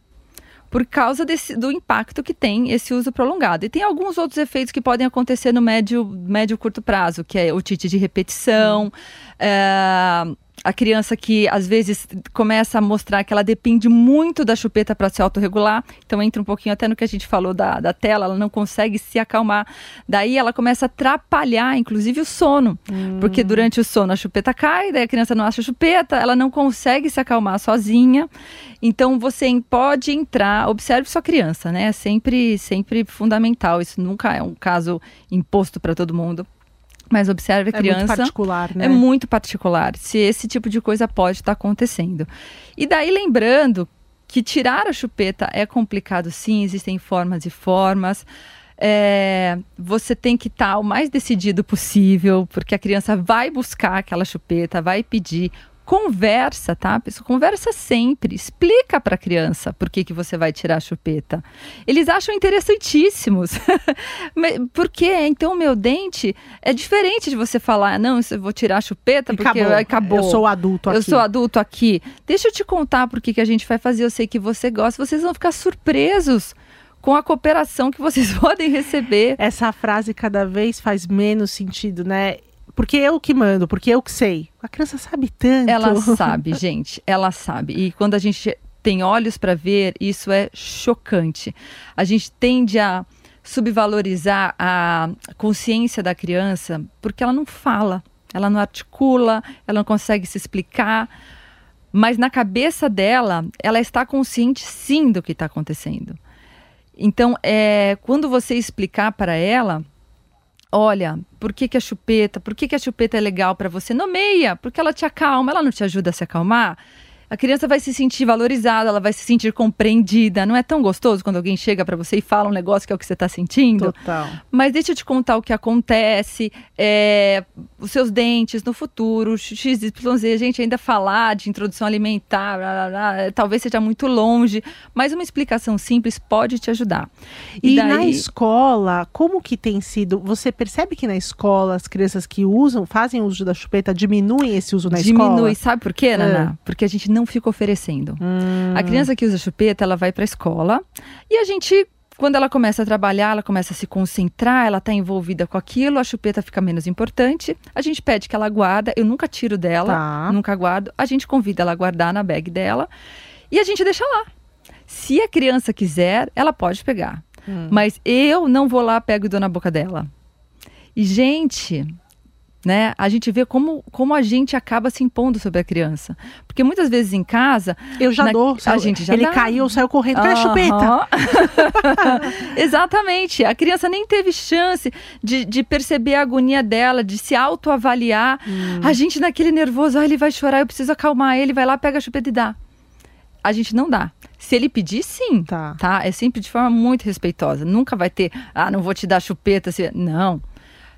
por causa desse, do impacto que tem esse uso prolongado. E tem alguns outros efeitos que podem acontecer no médio, médio curto prazo, que é otite de repetição, é, a criança que às vezes começa a mostrar que ela depende muito da chupeta para se autorregular. Então entra um pouquinho até no que a gente falou da, da tela, ela não consegue se acalmar. Daí ela começa a atrapalhar, inclusive, o sono. Porque durante o sono a chupeta cai, daí a criança não acha chupeta, ela não consegue se acalmar sozinha. Então você pode entrar, observe sua criança, né? É sempre, sempre fundamental. Isso nunca é um caso imposto para todo mundo. Mas observe a É muito criança. particular, né? É muito particular se esse tipo de coisa pode estar acontecendo. E daí lembrando que tirar a chupeta é complicado sim, existem formas e formas. É, você tem que estar o mais decidido possível, porque a criança vai buscar aquela chupeta, vai pedir. Conversa, tá? Pessoal, conversa sempre. Explica para a criança por que, que você vai tirar a chupeta. Eles acham interessantíssimos. (laughs) Por quê? Então, o meu dente é diferente de você falar, não, eu vou tirar a chupeta porque Acabou. acabou. Eu sou adulto aqui. Eu sou adulto aqui. Deixa eu te contar por que que a gente vai fazer. Eu sei que você gosta. Vocês vão ficar surpresos com a cooperação que vocês (laughs) podem receber. Essa frase cada vez faz menos sentido, né? Porque eu que mando, porque eu que sei. A criança sabe tanto. Ela (laughs) sabe, gente. Ela sabe. E quando a gente tem olhos para ver, isso é chocante. A gente tende a subvalorizar a consciência da criança porque ela não fala, ela não articula, ela não consegue se explicar. Mas na cabeça dela, ela está consciente sim do que está acontecendo. Então, é, quando você explicar para ela, olha, por que, que a chupeta, por que, que a chupeta é legal para você? Nomeia, porque ela te acalma, ela não te ajuda a se acalmar. A criança vai se sentir valorizada, ela vai se sentir compreendida. Não é tão gostoso quando alguém chega para você e fala um negócio que é o que você está sentindo? Total. Mas deixa eu te contar o que acontece, é, os seus dentes no futuro, XYZ, a gente ainda falar de introdução alimentar, blá, blá, blá, talvez seja muito longe, mas uma explicação simples pode te ajudar. E, daí- na escola, como que tem sido? Você percebe que na escola as crianças que usam, fazem uso da chupeta, diminuem esse uso na Diminui, escola? sabe por quê, Naná? Porque a gente não fica oferecendo. Hum, A criança que usa chupeta, ela vai para a escola e a gente, quando ela começa a trabalhar, ela começa a se concentrar, ela está envolvida com aquilo, a chupeta fica menos importante. A gente pede que ela guarda, eu nunca tiro dela, Tá. nunca guardo. A gente convida ela a guardar na bag dela e a gente deixa lá. Se a criança quiser, ela pode pegar. Hum. Mas eu não vou lá, pego e dou na boca dela. E, gente, né? A gente vê como, como a gente acaba se impondo sobre a criança. Porque muitas vezes em casa. Eu já na- dou. a saiu- gente já Ele dá. caiu, saiu correndo. Cadê a chupeta? (laughs) Exatamente. A criança nem teve chance de, de perceber a agonia dela, de se autoavaliar. Hum. A gente naquele nervoso, ah, ele vai chorar, eu preciso acalmar ele, vai lá, pega a chupeta e dá. A gente não dá. Se ele pedir, sim. Tá. Tá? É sempre de forma muito respeitosa. Nunca vai ter, ah, não vou te dar chupeta. se- Não.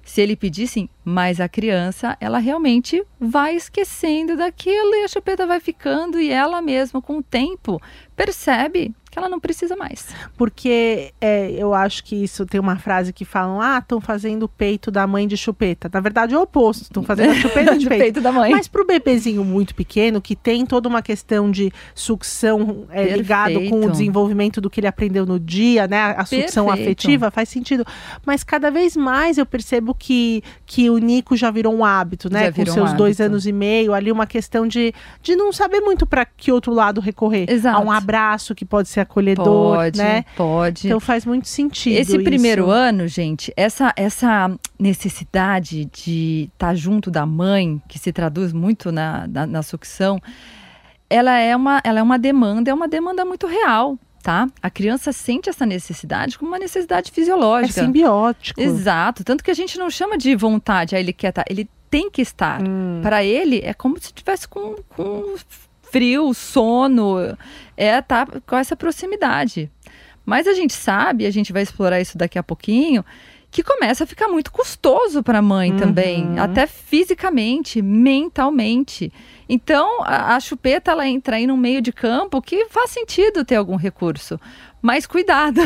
Se ele pedir sim, mas a criança, ela realmente vai esquecendo daquilo e a chupeta vai ficando e ela mesma, com o tempo, percebe que ela não precisa mais. Porque é, eu acho que isso tem uma frase que falam: ah, estão fazendo o peito da mãe de chupeta. Na verdade, é o oposto, estão (laughs) fazendo a chupeta de, de peito. peito. da mãe. Mas para o bebezinho muito pequeno, que tem toda uma questão de sucção é, ligado com o desenvolvimento do que ele aprendeu no dia, né? A sucção Perfeito. afetiva faz sentido. Mas cada vez mais eu percebo que, que o Nico já virou um hábito, né? Com seus um dois anos e meio, ali uma questão de, de não saber muito para que outro lado recorrer. Exato. A um abraço que pode ser acolhedor, pode, né? Pode. Então faz muito sentido. Esse isso. primeiro ano, gente, essa, essa necessidade de estar tá junto da mãe, que se traduz muito na, na, na sucção, ela é, uma, ela é uma demanda, é uma demanda muito real. Tá? A criança sente essa necessidade como uma necessidade fisiológica. É simbiótico. Exato. Tanto que a gente não chama de vontade, aí ele quer estar. Tá, ele tem que estar. Hum. Para ele, é como se estivesse com, com frio, sono, é tá com essa proximidade. Mas a gente sabe, a gente vai explorar isso daqui a pouquinho, que começa a ficar muito custoso para a mãe uhum. também, até fisicamente, mentalmente. Então, a, a, chupeta ela entra aí no meio de campo que faz sentido ter algum recurso. Mas cuidado.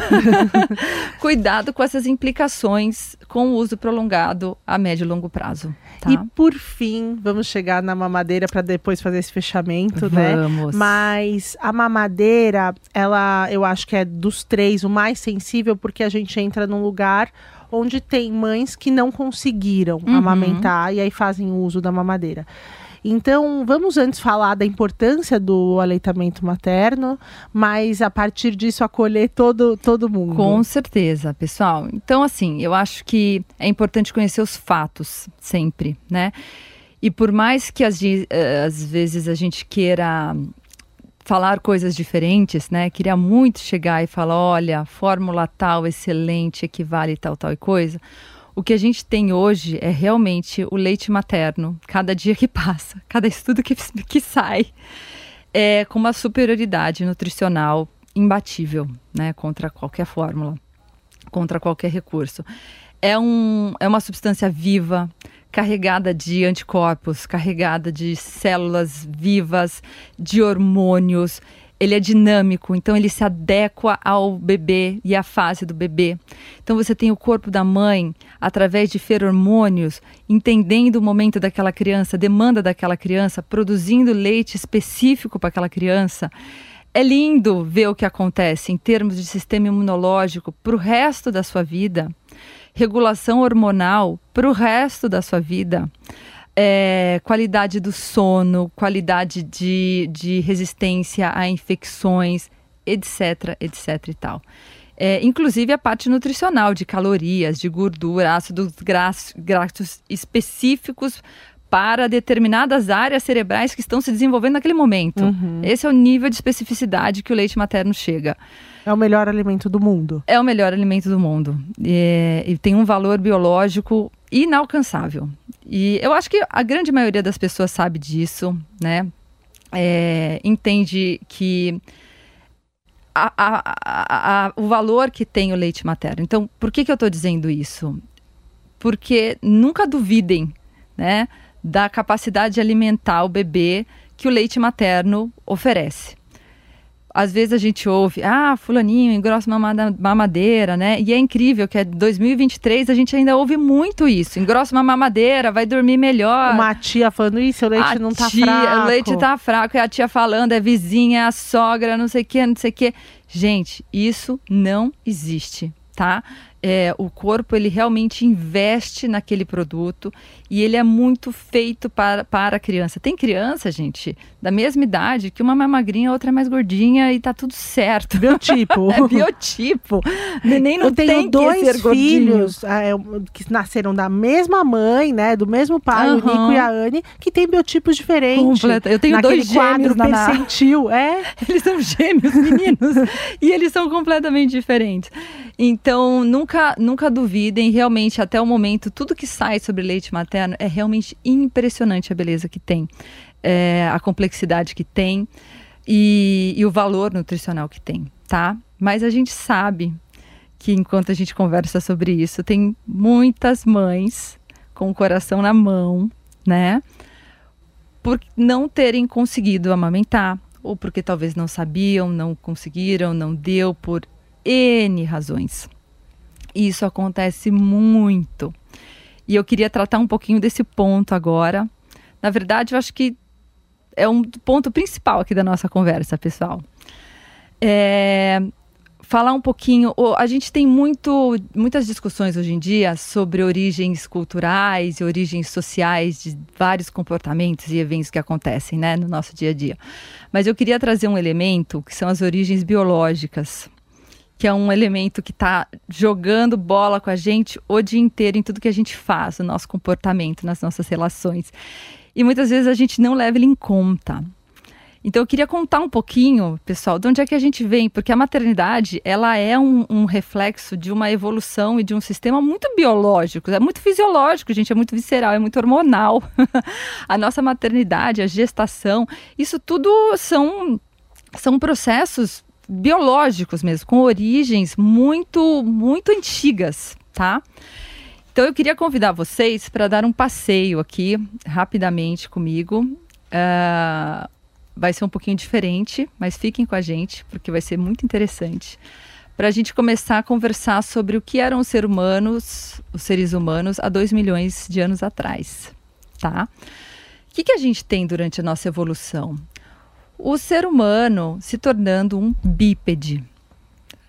(laughs) cuidado com essas implicações com o uso prolongado a médio e longo prazo. Tá? E por fim, vamos chegar na mamadeira para depois fazer esse fechamento, vamos. né? Mas a mamadeira, ela, eu acho que é dos três o mais sensível porque a gente entra num lugar onde tem mães que não conseguiram uhum. amamentar e aí fazem uso da mamadeira. Então, vamos antes falar da importância do aleitamento materno, mas a partir disso acolher todo, todo mundo. Com certeza, pessoal. Então, assim, eu acho que é importante conhecer os fatos sempre, né? E por mais que às, eh, às vezes a gente queira falar coisas diferentes, né? Queria muito chegar e falar, olha, fórmula tal, excelente, equivale tal, tal e coisa. O que a gente tem hoje é realmente o leite materno, cada dia que (laughs) passa, cada estudo que, que sai, é com uma superioridade nutricional imbatível, né, contra qualquer fórmula, contra qualquer recurso. É, um, é uma substância viva, carregada de anticorpos, carregada de células vivas, de hormônios ele é dinâmico, então ele se adequa ao bebê e à fase do bebê. Então você tem o corpo da mãe através de feromônios, entendendo o momento daquela criança, demanda daquela criança, produzindo leite específico para aquela criança. É lindo ver o que acontece em termos de sistema imunológico para o resto da sua vida, regulação hormonal para o resto da sua vida é, qualidade do sono, qualidade de, de resistência a infecções, etc, etc e tal. É, inclusive a parte nutricional, de calorias, de gordura, ácidos graxos específicos para determinadas áreas cerebrais que estão se desenvolvendo naquele momento. Uhum. Esse é o nível de especificidade que o leite materno chega. É o melhor alimento do mundo. É o melhor alimento do mundo. É, e tem um valor biológico inalcançável. E eu acho que a grande maioria das pessoas sabe disso, né? É, entende que a, a, a, o valor que tem o leite materno. Então, por que, que eu estou dizendo isso? Porque nunca duvidem, né? Da capacidade de alimentar o bebê que o leite materno oferece às vezes a gente ouve, ah, fulaninho engrossa mamada, mamadeira, né? E é incrível que é 2023 a gente ainda ouve muito isso. Engrossa uma mamadeira, vai dormir melhor. Uma tia falando isso, o leite a não tá tia, fraco. O leite tá fraco, e a tia falando, é vizinha, é a sogra, não sei o que, não sei o que. Gente, isso não existe, tá? É, o corpo ele realmente investe naquele produto e ele é muito feito para, para a criança. Tem criança, gente, da mesma idade, que uma é mais magrinha, outra é mais gordinha e tá tudo certo. Biotipo. (laughs) é biotipo. Nem não Eu tenho tem dois filhos é, que nasceram da mesma mãe, né? Do mesmo pai, uhum. o Nico e a Anne, que tem biotipos diferentes. Completa. Eu tenho dois gêmeos na percentil, é. (laughs) Eles são gêmeos, meninos. e eles são completamente diferentes. Então, nunca, nunca duvidem, realmente, até o momento, tudo que sai sobre leite materno é realmente impressionante a beleza que tem, é, a complexidade que tem e, e o valor nutricional que tem, tá? Mas a gente sabe que enquanto a gente conversa sobre isso, tem muitas mães com o coração na mão, né? Por não terem conseguido amamentar, ou porque talvez não sabiam, não conseguiram, não deu por N razões. Isso acontece muito. E eu queria tratar um pouquinho desse ponto agora. Na verdade, eu acho que é um ponto principal aqui da nossa conversa, pessoal. É, falar um pouquinho. A gente tem muito, muitas discussões hoje em dia sobre origens culturais e origens sociais de vários comportamentos e eventos que acontecem né, no nosso dia a dia. Mas eu queria trazer um elemento que são as origens biológicas, que é um elemento que está jogando bola com a gente o dia inteiro em tudo que a gente faz, no nosso comportamento, nas nossas relações. E muitas vezes a gente não leva ele em conta. Então eu queria contar um pouquinho, pessoal, de onde é que a gente vem, porque a maternidade ela é um, um, reflexo de uma evolução e de um sistema muito biológico, é muito fisiológico, gente, é muito visceral, é muito hormonal. (laughs) a nossa maternidade, a gestação, isso tudo são são processos biológicos mesmo, com origens muito muito antigas, tá? Então eu queria convidar vocês para dar um passeio aqui rapidamente comigo. Uh, vai ser um pouquinho diferente, mas fiquem com a gente, porque vai ser muito interessante. Para a gente começar a conversar sobre o que eram os seres humanos, os seres humanos há dois milhões de anos atrás, tá? O que, que a gente tem durante a nossa evolução? O ser humano se tornando um bípede.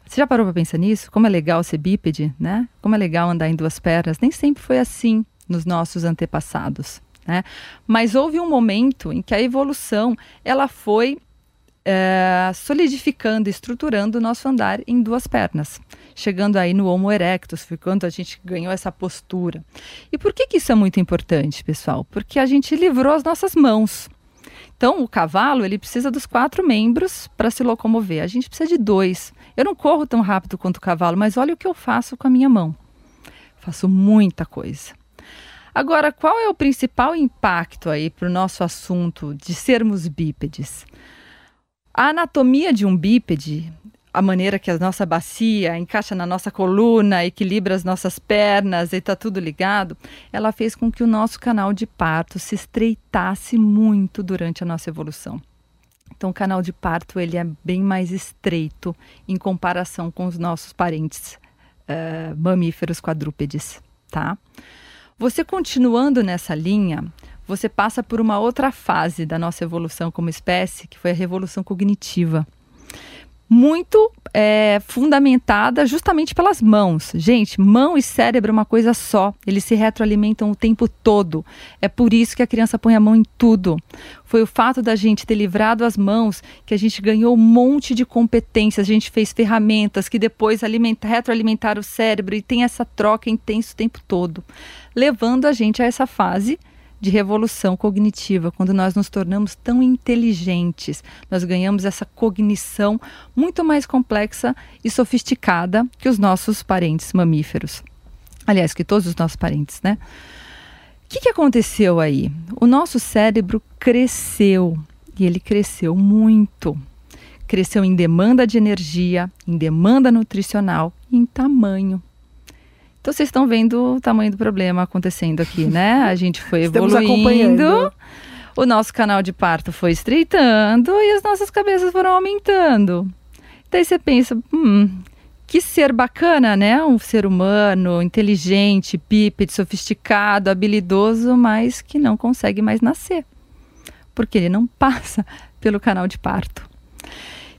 Você já parou para pensar nisso? Como é legal ser bípede, né? Como é legal andar em duas pernas? Nem sempre foi assim nos nossos antepassados. Né? Mas houve um momento em que a evolução ela foi é, solidificando, estruturando o nosso andar em duas pernas, chegando aí no Homo erectus, foi quando a gente ganhou essa postura. E por que, que isso é muito importante, pessoal? Porque a gente livrou as nossas mãos. Então, o cavalo ele precisa dos quatro membros para se locomover. A gente precisa de dois. Eu não corro tão rápido quanto o cavalo, mas olha o que eu faço com a minha mão. Faço muita coisa. Agora, qual é o principal impacto aí para o nosso assunto de sermos bípedes? A anatomia de um bípede, a maneira que a nossa bacia encaixa na nossa coluna, equilibra as nossas pernas e está tudo ligado, ela fez com que o nosso canal de parto se estreitasse muito durante a nossa evolução. Então, o canal de parto ele é bem mais estreito em comparação com os nossos parentes uh, mamíferos quadrúpedes, tá? Você continuando nessa linha, você passa por uma outra fase da nossa evolução como espécie, que foi a revolução cognitiva. Muito é, fundamentada justamente pelas mãos. Gente, mão e cérebro é uma coisa só, eles se retroalimentam o tempo todo. É por isso que a criança põe a mão em tudo. Foi o fato da gente ter livrado as mãos que a gente ganhou um monte de competências, a gente fez ferramentas que depois alimenta, retroalimentaram o cérebro e tem essa troca intensa o tempo todo levando a gente a essa fase de revolução cognitiva, quando nós nos tornamos tão inteligentes, nós ganhamos essa cognição muito mais complexa e sofisticada que os nossos parentes mamíferos. Aliás, que todos os nossos parentes, né? O que, que aconteceu aí? O nosso cérebro cresceu e ele cresceu muito. Cresceu em demanda de energia, em demanda nutricional, em tamanho. Então vocês estão vendo o tamanho do problema acontecendo aqui, né? A gente foi evoluindo, o nosso canal de parto foi estreitando e as nossas cabeças foram aumentando. Daí você pensa, hum, que ser bacana, né? Um ser humano inteligente, bípede, sofisticado, habilidoso, mas que não consegue mais nascer. Porque ele não (laughs) passa pelo canal de parto.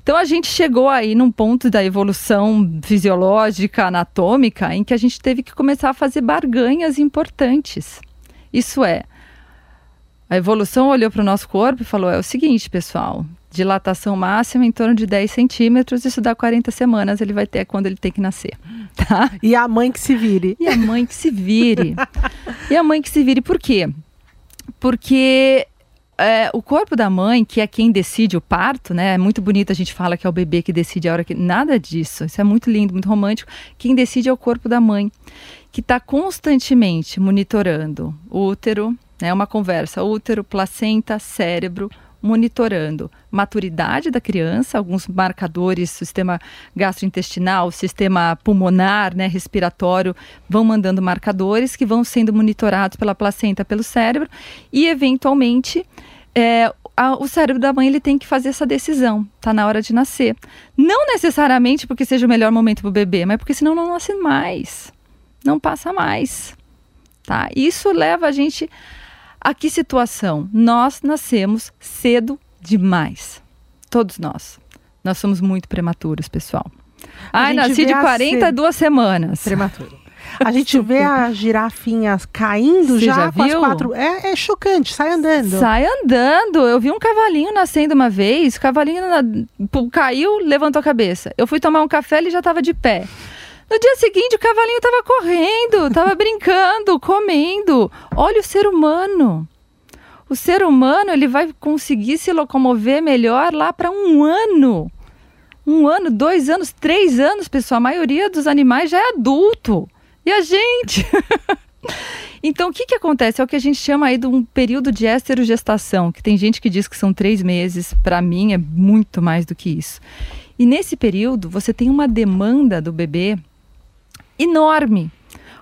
Então a gente chegou aí num ponto da evolução fisiológica, anatômica, em que a gente teve que começar a fazer barganhas importantes. Isso é, a evolução olhou para o nosso corpo e falou: é o seguinte, pessoal, dilatação máxima em torno de 10 centímetros, isso dá 40 semanas, ele vai ter quando ele tem que nascer. (laughs) Tá? E a mãe que se vire. E a mãe que se vire. e a mãe que se vire, por quê? Porque é, o corpo da mãe, que é quem decide o parto, né? É muito bonito a gente fala que é o bebê que decide a hora que. Nada disso. Isso é muito lindo, muito romântico. Quem decide é o corpo da mãe, que está constantemente monitorando o útero, né? Uma conversa: útero, placenta, cérebro, monitorando maturidade da criança, alguns marcadores, sistema gastrointestinal, sistema pulmonar, né, respiratório, vão mandando marcadores que vão sendo monitorados pela placenta, pelo cérebro e eventualmente é, a, o cérebro da mãe ele tem que fazer essa decisão. Tá na hora de nascer. Não necessariamente porque seja o melhor momento para o bebê, mas porque senão não nasce mais. Não passa mais. Tá? Isso leva a gente a que situação? Nós nascemos cedo demais. Todos nós. Nós somos muito prematuros, pessoal. Ai, nasci de 42 semanas. Prematuro. (laughs) A gente vê a girafinha caindo já, já com as quatro. É, é chocante, sai andando. Sai andando. Eu vi um cavalinho nascendo uma vez, o cavalinho na... caiu, levantou a cabeça. Eu fui tomar um café, ele já estava de pé. No dia seguinte, o cavalinho estava correndo, estava (laughs) brincando, comendo. Olha o ser humano. O ser humano ele vai conseguir se locomover melhor lá para um ano. Um ano, dois anos, três anos, pessoal. A maioria dos animais já é adulto. E a gente? (laughs) então, o que, que acontece? É o que a gente chama aí de um período de esterogestação, que tem gente que diz que são três meses. Para mim, é muito mais do que isso. E nesse período, você tem uma demanda do bebê enorme,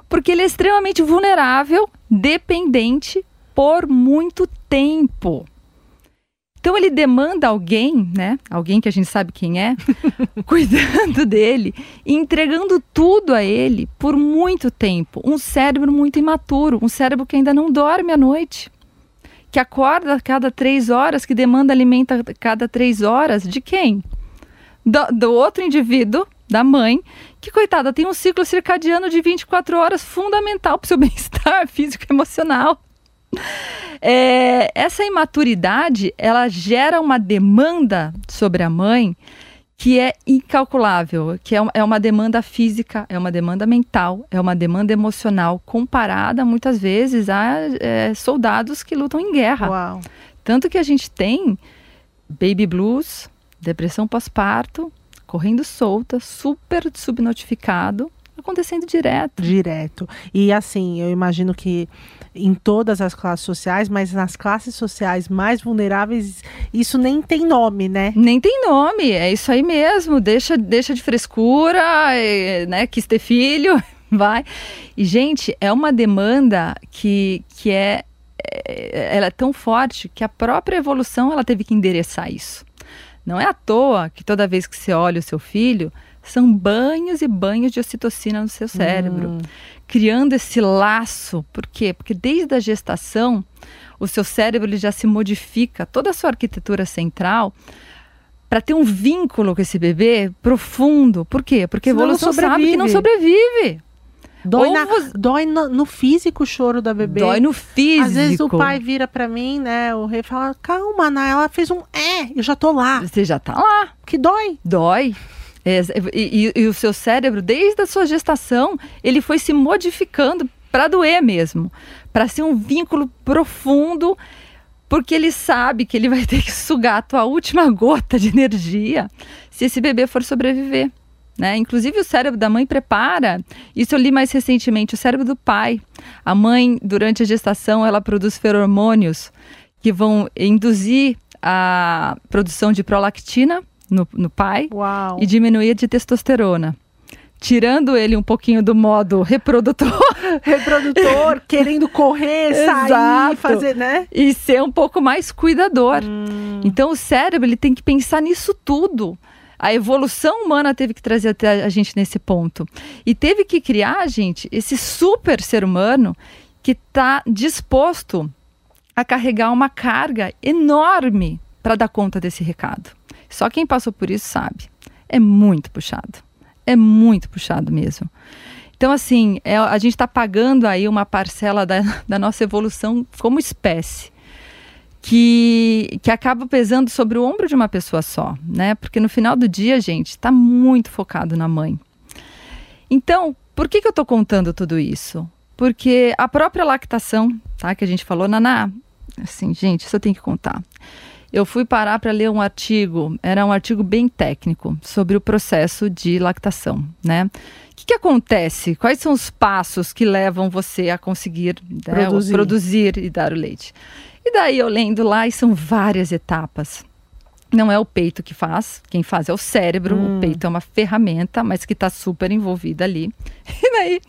porque ele é extremamente vulnerável, dependente por muito tempo. Então ele demanda alguém, né? Alguém que a gente sabe quem é, (laughs) cuidando dele, entregando tudo a ele por muito tempo. Um cérebro muito imaturo, um cérebro que ainda não dorme à noite, que acorda a cada três horas, que demanda alimento a cada três horas. De quem? Do, do outro indivíduo, da mãe, que coitada tem um ciclo circadiano de 24 horas fundamental para o seu (laughs) bem-estar físico e emocional. É, essa imaturidade ela gera uma demanda sobre a mãe que é incalculável, que é, é uma demanda física, é uma demanda mental, é uma demanda emocional, comparada muitas vezes a é, soldados que lutam em guerra. Uau. Tanto que a gente tem baby blues, depressão pós-parto, correndo solta, super subnotificado, acontecendo direto. Direto. E assim, eu imagino que em todas as classes sociais, mas nas classes sociais mais vulneráveis, isso nem tem nome, né? Nem tem nome, é isso aí mesmo. Deixa, deixa de frescura, né? Quis ter filho, (laughs) vai. E, gente, é uma demanda que, que é, é, ela é tão forte que a própria evolução ela teve que endereçar isso. Não é à toa que toda vez que você olha o seu filho, são banhos e banhos de ocitocina no seu cérebro, Hum. criando esse laço. Por quê? Porque desde a gestação, o seu cérebro ele já se modifica, toda a sua arquitetura central, para ter um vínculo com esse bebê profundo. Por quê? Porque Senão evolução sabe que não sobrevive. Dói, na- você- dói no, no físico o choro da bebê. Dói no físico. Às vezes o pai vira pra mim, né? O rei fala: calma, Ana, ela fez um é, eu já tô lá. Você já tá lá. Que dói. Dói. É, e, e- e o seu cérebro, desde a sua gestação, ele foi se modificando para doer mesmo, para ser um vínculo profundo, porque ele sabe que ele vai ter que sugar a tua última gota de energia se esse bebê for sobreviver. Né? Inclusive o cérebro da mãe prepara. Isso eu li mais recentemente. O cérebro do pai. A mãe durante a gestação ela produz feromônios que vão induzir a produção de prolactina no, no pai Uau. e diminuir de testosterona. Tirando ele um pouquinho do modo reprodutor (laughs) Reprodutor querendo correr, sair, Exato. fazer, né? e ser um pouco mais cuidador. Hum. Então o cérebro ele tem que pensar nisso tudo. A evolução humana teve que trazer até a gente nesse ponto. E teve que criar, gente, esse super ser humano que está disposto a carregar uma carga enorme para dar conta desse recado. Só quem passou por isso sabe. É muito puxado. É muito puxado mesmo. Então, assim, é- a gente está pagando aí uma parcela da, (laughs) da nossa evolução como espécie que, que acaba pesando sobre o ombro de uma pessoa só, né? Porque no final do dia, gente, está muito focado na mãe. Então, por que, que eu estou contando tudo isso? Porque a própria lactação, tá? Que a gente falou, Naná, assim, gente, isso eu tenho que contar. Eu fui parar para ler um artigo, era um artigo bem técnico, sobre o processo de lactação, né? O que, que acontece? Quais são os passos que levam você a conseguir né, Produzir. produzir e dar o leite? E daí eu lendo lá e são várias etapas. Não é o peito que faz, quem faz é o cérebro. Hum. O peito é uma ferramenta, mas que está super envolvida ali. (laughs) E daí,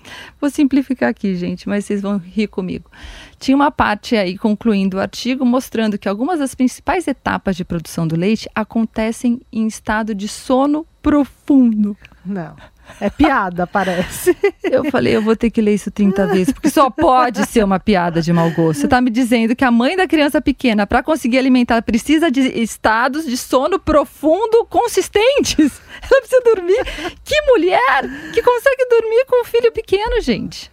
vou simplificar aqui, gente, mas vocês vão rir comigo. Tinha uma parte aí concluindo o artigo mostrando que algumas das principais etapas de produção do leite acontecem em estado de sono profundo. Não. É piada, parece. Eu falei, eu vou ter que ler isso 30 vezes, porque só pode ser uma piada de mau gosto. Você está me dizendo que a mãe da criança pequena, para conseguir alimentar, precisa de estados de sono profundo consistentes. (laughs) Ela precisa dormir. Que mulher que consegue dormir com um filho pequeno, gente?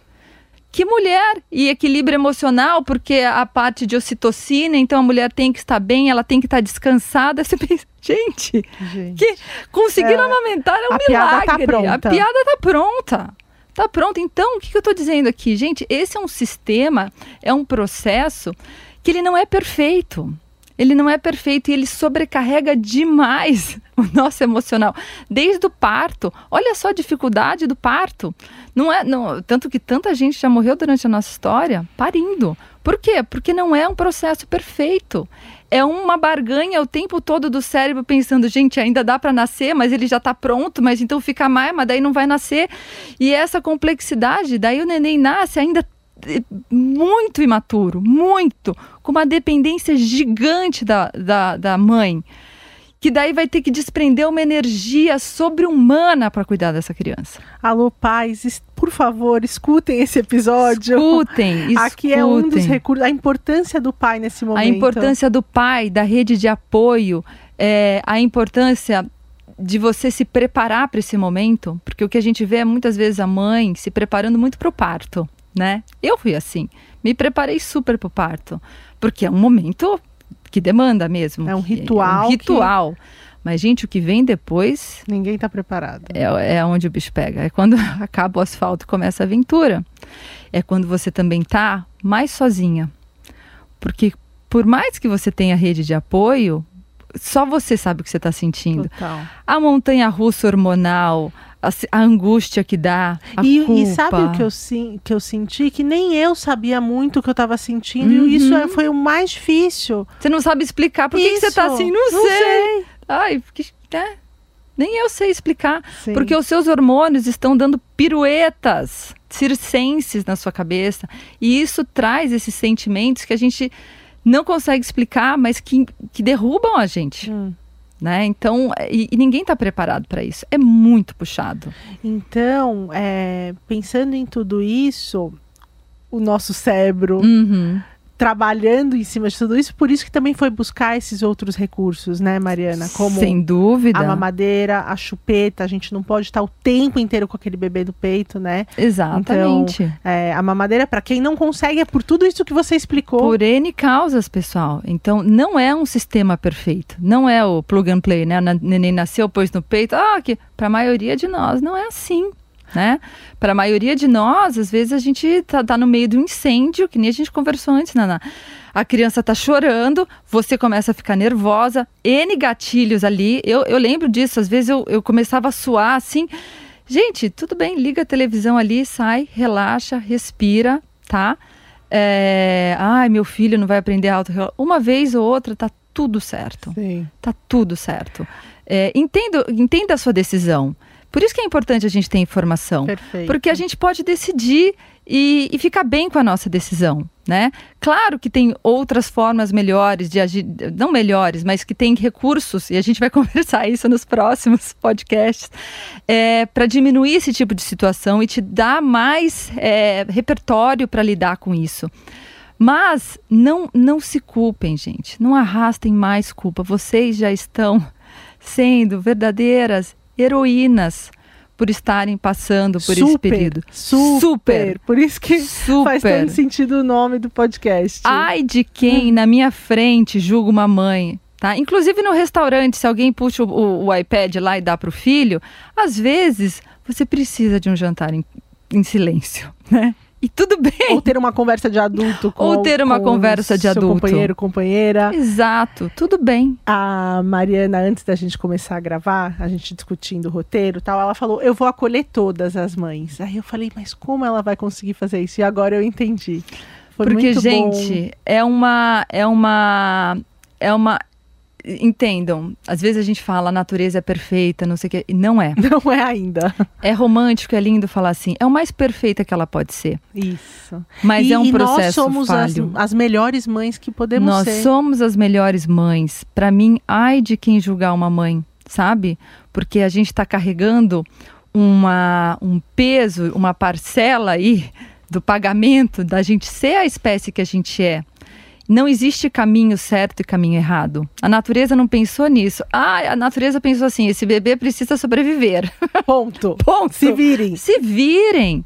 Que mulher! E equilíbrio emocional, porque a parte de ocitocina, então a mulher tem que estar bem, ela tem que estar descansada. (laughs) Você pensa, gente, Gente. que conseguir É, amamentar é um a piada tá milagre. A piada tá pronta. Tá pronta. Então, o que, que eu estou dizendo aqui? Gente, esse é um sistema, é um processo que ele não é perfeito. Ele não é perfeito e ele sobrecarrega demais (laughs) o nosso emocional. Desde o parto. Olha só a dificuldade do parto. Não é, não, tanto que tanta gente já morreu durante a nossa história parindo. Por quê? Porque não é um processo perfeito. É uma barganha o tempo todo do cérebro pensando, gente, ainda dá para nascer, mas ele já está pronto, mas então fica mais, mas daí não vai nascer. E essa complexidade, daí o neném nasce ainda muito imaturo, muito, com uma dependência gigante da, da, da mãe, que daí vai ter que desprender uma energia sobre-humana para cuidar dessa criança. Alô, pais, por favor, escutem esse episódio. Escutem, (laughs) Aqui é um dos escutem. recursos, a importância do pai nesse momento. A importância do pai, da rede de apoio, é, a importância de você se preparar para esse momento, porque o que a gente vê é muitas vezes a mãe se preparando muito para o parto, né? Eu fui assim, me preparei super para o parto, porque é um momento que demanda mesmo. É um que- ritual um que- ritual. Mas, gente, o que vem depois Ninguém tá preparado. é, é onde o bicho pega. É quando (laughs) acaba o asfalto e começa a aventura. É quando você também tá mais sozinha. Porque por mais que você tenha rede de apoio, só você sabe o que você está sentindo. Total. A montanha russa hormonal, a, a angústia que dá, E, e sabe o que eu, que eu senti? Que nem eu sabia muito o que eu tava sentindo. Uhum. E isso é- foi o mais difícil. Você não sabe explicar por que, que você tá Isso. assim, não, Não sei. Ai, porque, né? Nem eu sei explicar. Sim. Porque os seus hormônios estão dando piruetas circenses na sua cabeça. E isso traz esses sentimentos que a gente não consegue explicar, mas que, que derrubam a gente. Hum. Né? Então, e, e ninguém está preparado para isso. É muito puxado. Então, é, pensando em tudo isso, o nosso cérebro Uhum. Trabalhando em cima de tudo isso, por isso que também foi buscar esses outros recursos, né, Mariana? Como Sem dúvida. a mamadeira, a chupeta, a gente não pode estar o tempo inteiro com aquele bebê do peito, né? Exatamente. É, a mamadeira, para quem não consegue, é por tudo isso que você explicou. Por N causas, pessoal. Então, não é um sistema perfeito. Não é o plug and play, né? O neném nasceu, pôs no peito. Ah, que para a maioria de nós não é assim. Né? Para a maioria de nós, às vezes a gente tá, tá no meio do incêndio, que nem a gente conversou antes, Naná. A criança tá chorando, você começa a ficar nervosa, N gatilhos ali. Eu, eu lembro disso, às vezes eu, eu começava a suar assim. Gente, tudo bem, liga a televisão ali, sai, relaxa, respira, tá? É, Ai, meu filho não vai aprender auto. Uma vez ou outra tá tudo certo. Sim. Tá tudo certo. É, entendo, entenda a sua decisão. Por isso que é importante a gente ter informação. Perfeito. Porque a gente pode decidir e, e ficar bem com a nossa decisão, né? Claro que tem outras formas melhores de agir, não melhores, mas que tem recursos, e a gente vai (laughs) conversar isso nos próximos podcasts, para diminuir esse tipo de situação e te dar mais é, repertório para lidar com isso. Mas não, não se culpem, gente. Não arrastem mais culpa. Vocês já estão sendo verdadeiras heroínas por estarem passando por esse super, período. Super, Super. Por isso que faz Super. tanto sentido o nome do podcast. Ai de quem na minha frente julga uma mãe. Tá? Inclusive no restaurante, se alguém puxa o, o- o iPad lá e dá para o filho, às vezes você precisa de um jantar em, em silêncio, né? E tudo bem. Ou ter uma conversa de adulto com Ou ter uma com conversa de adulto. companheiro, companheira. Exato, tudo bem. A Mariana, antes da gente começar a gravar, a gente discutindo o roteiro e tal, ela falou: Eu vou acolher todas as mães. Aí eu falei: Mas como ela vai conseguir fazer isso? E agora eu entendi. Foi Porque, gente, bom. é uma. É uma. É uma. Entendam, às vezes a gente fala a natureza é perfeita, não sei o quê, e não é. (laughs) Não é ainda. É romântico, é lindo falar assim, é o mais perfeita que ela pode ser. Isso. Mas e, é um processo nós somos as, falho. as melhores mães que podemos Nós ser. somos as melhores mães. Para mim, ai de quem julgar uma mãe, sabe? Porque a gente está carregando uma, um peso, uma parcela aí do pagamento da gente ser a espécie que a gente é. Não existe caminho certo e caminho errado. A natureza não pensou nisso. Ah, a natureza pensou assim: esse bebê precisa sobreviver. (laughs) Ponto. Ponto. Se virem. Se virem.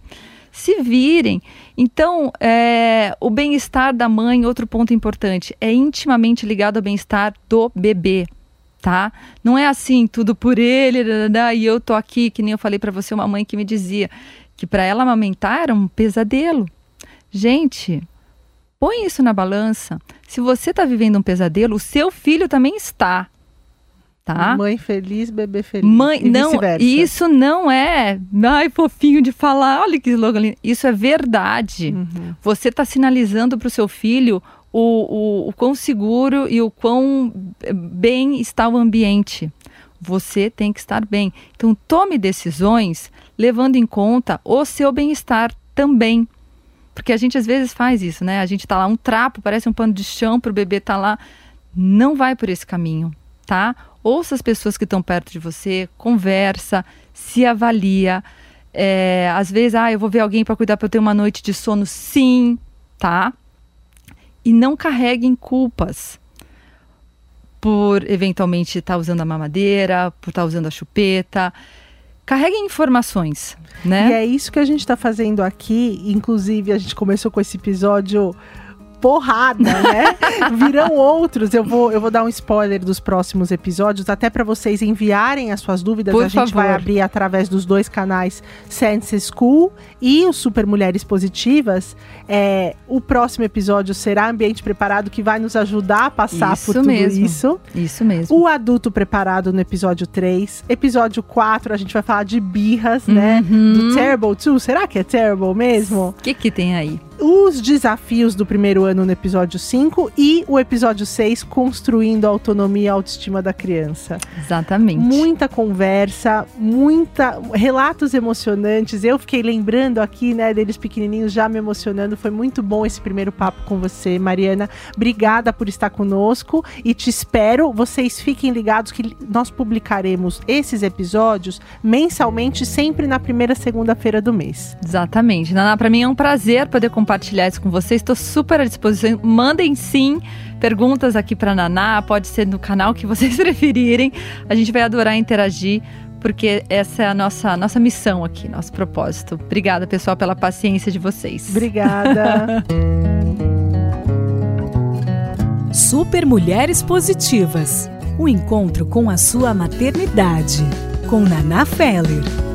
Se virem. Então, é, o bem-estar da mãe, outro ponto importante, é intimamente ligado ao bem-estar do bebê, tá? Não é assim, tudo por ele, e eu tô aqui, que nem eu falei para você, uma mãe que me dizia que para ela amamentar era um pesadelo. Gente, põe isso na balança. Se você está vivendo um pesadelo, o seu filho também está. Tá? Mãe feliz, bebê feliz. Mãe, não, isso não é, ai, fofinho de falar, olha que slogan lindo. Isso é verdade. Uhum. Você está sinalizando para o seu filho o, o, o quão seguro e o quão bem está o ambiente. Você tem que estar bem. Então, tome decisões levando em conta o seu bem-estar também. Porque a gente às vezes faz isso, né? A gente tá lá, um trapo, parece um pano de chão para o bebê tá lá. Não vai por esse caminho, tá? Ouça as pessoas que estão perto de você, conversa, se avalia. É, às vezes, ah, eu vou ver alguém para cuidar para eu ter uma noite de sono, sim, tá? E não carreguem culpas por eventualmente estar usando a mamadeira, por estar usando a chupeta. Carreguem informações, né? E é isso que a gente está fazendo aqui. Inclusive, a gente começou com esse episódio porrada, né? (laughs) Virão outros. Eu vou, eu vou dar um spoiler dos próximos episódios, até para vocês enviarem as suas dúvidas. Por a gente favor. vai abrir através dos dois canais Sense School e o Super Mulheres Positivas. É, o próximo episódio será Ambiente Preparado, que vai nos ajudar a passar Isso por tudo mesmo. isso. Isso mesmo. O adulto preparado no episódio 3. Episódio 4, a gente vai falar de birras, né? Uhum. Do Terrible 2. Será que é Terrible mesmo? O que, que tem aí? Os desafios do primeiro ano no episódio 5 e o episódio 6, construindo a autonomia e a autoestima da criança. Exatamente. Muita conversa, muita relatos emocionantes. Eu fiquei lembrando aqui, né, deles pequenininhos já me emocionando. Foi muito bom esse primeiro papo com você, Mariana. Obrigada por estar conosco e te espero. Vocês fiquem ligados que nós publicaremos esses episódios mensalmente, sempre na primeira segunda-feira do mês. Exatamente. Naná, para mim é um prazer poder compartilhar isso com vocês. Estou super à disposição. Mandem sim perguntas aqui para Naná, pode ser no canal que (laughs) vocês preferirem. A gente vai adorar interagir, porque essa é a nossa, nossa missão aqui, nosso propósito. Obrigada, pessoal, pela paciência de vocês. Obrigada. (laughs) Super Mulheres Positivas. O encontro com a sua maternidade. Com Naná Feller.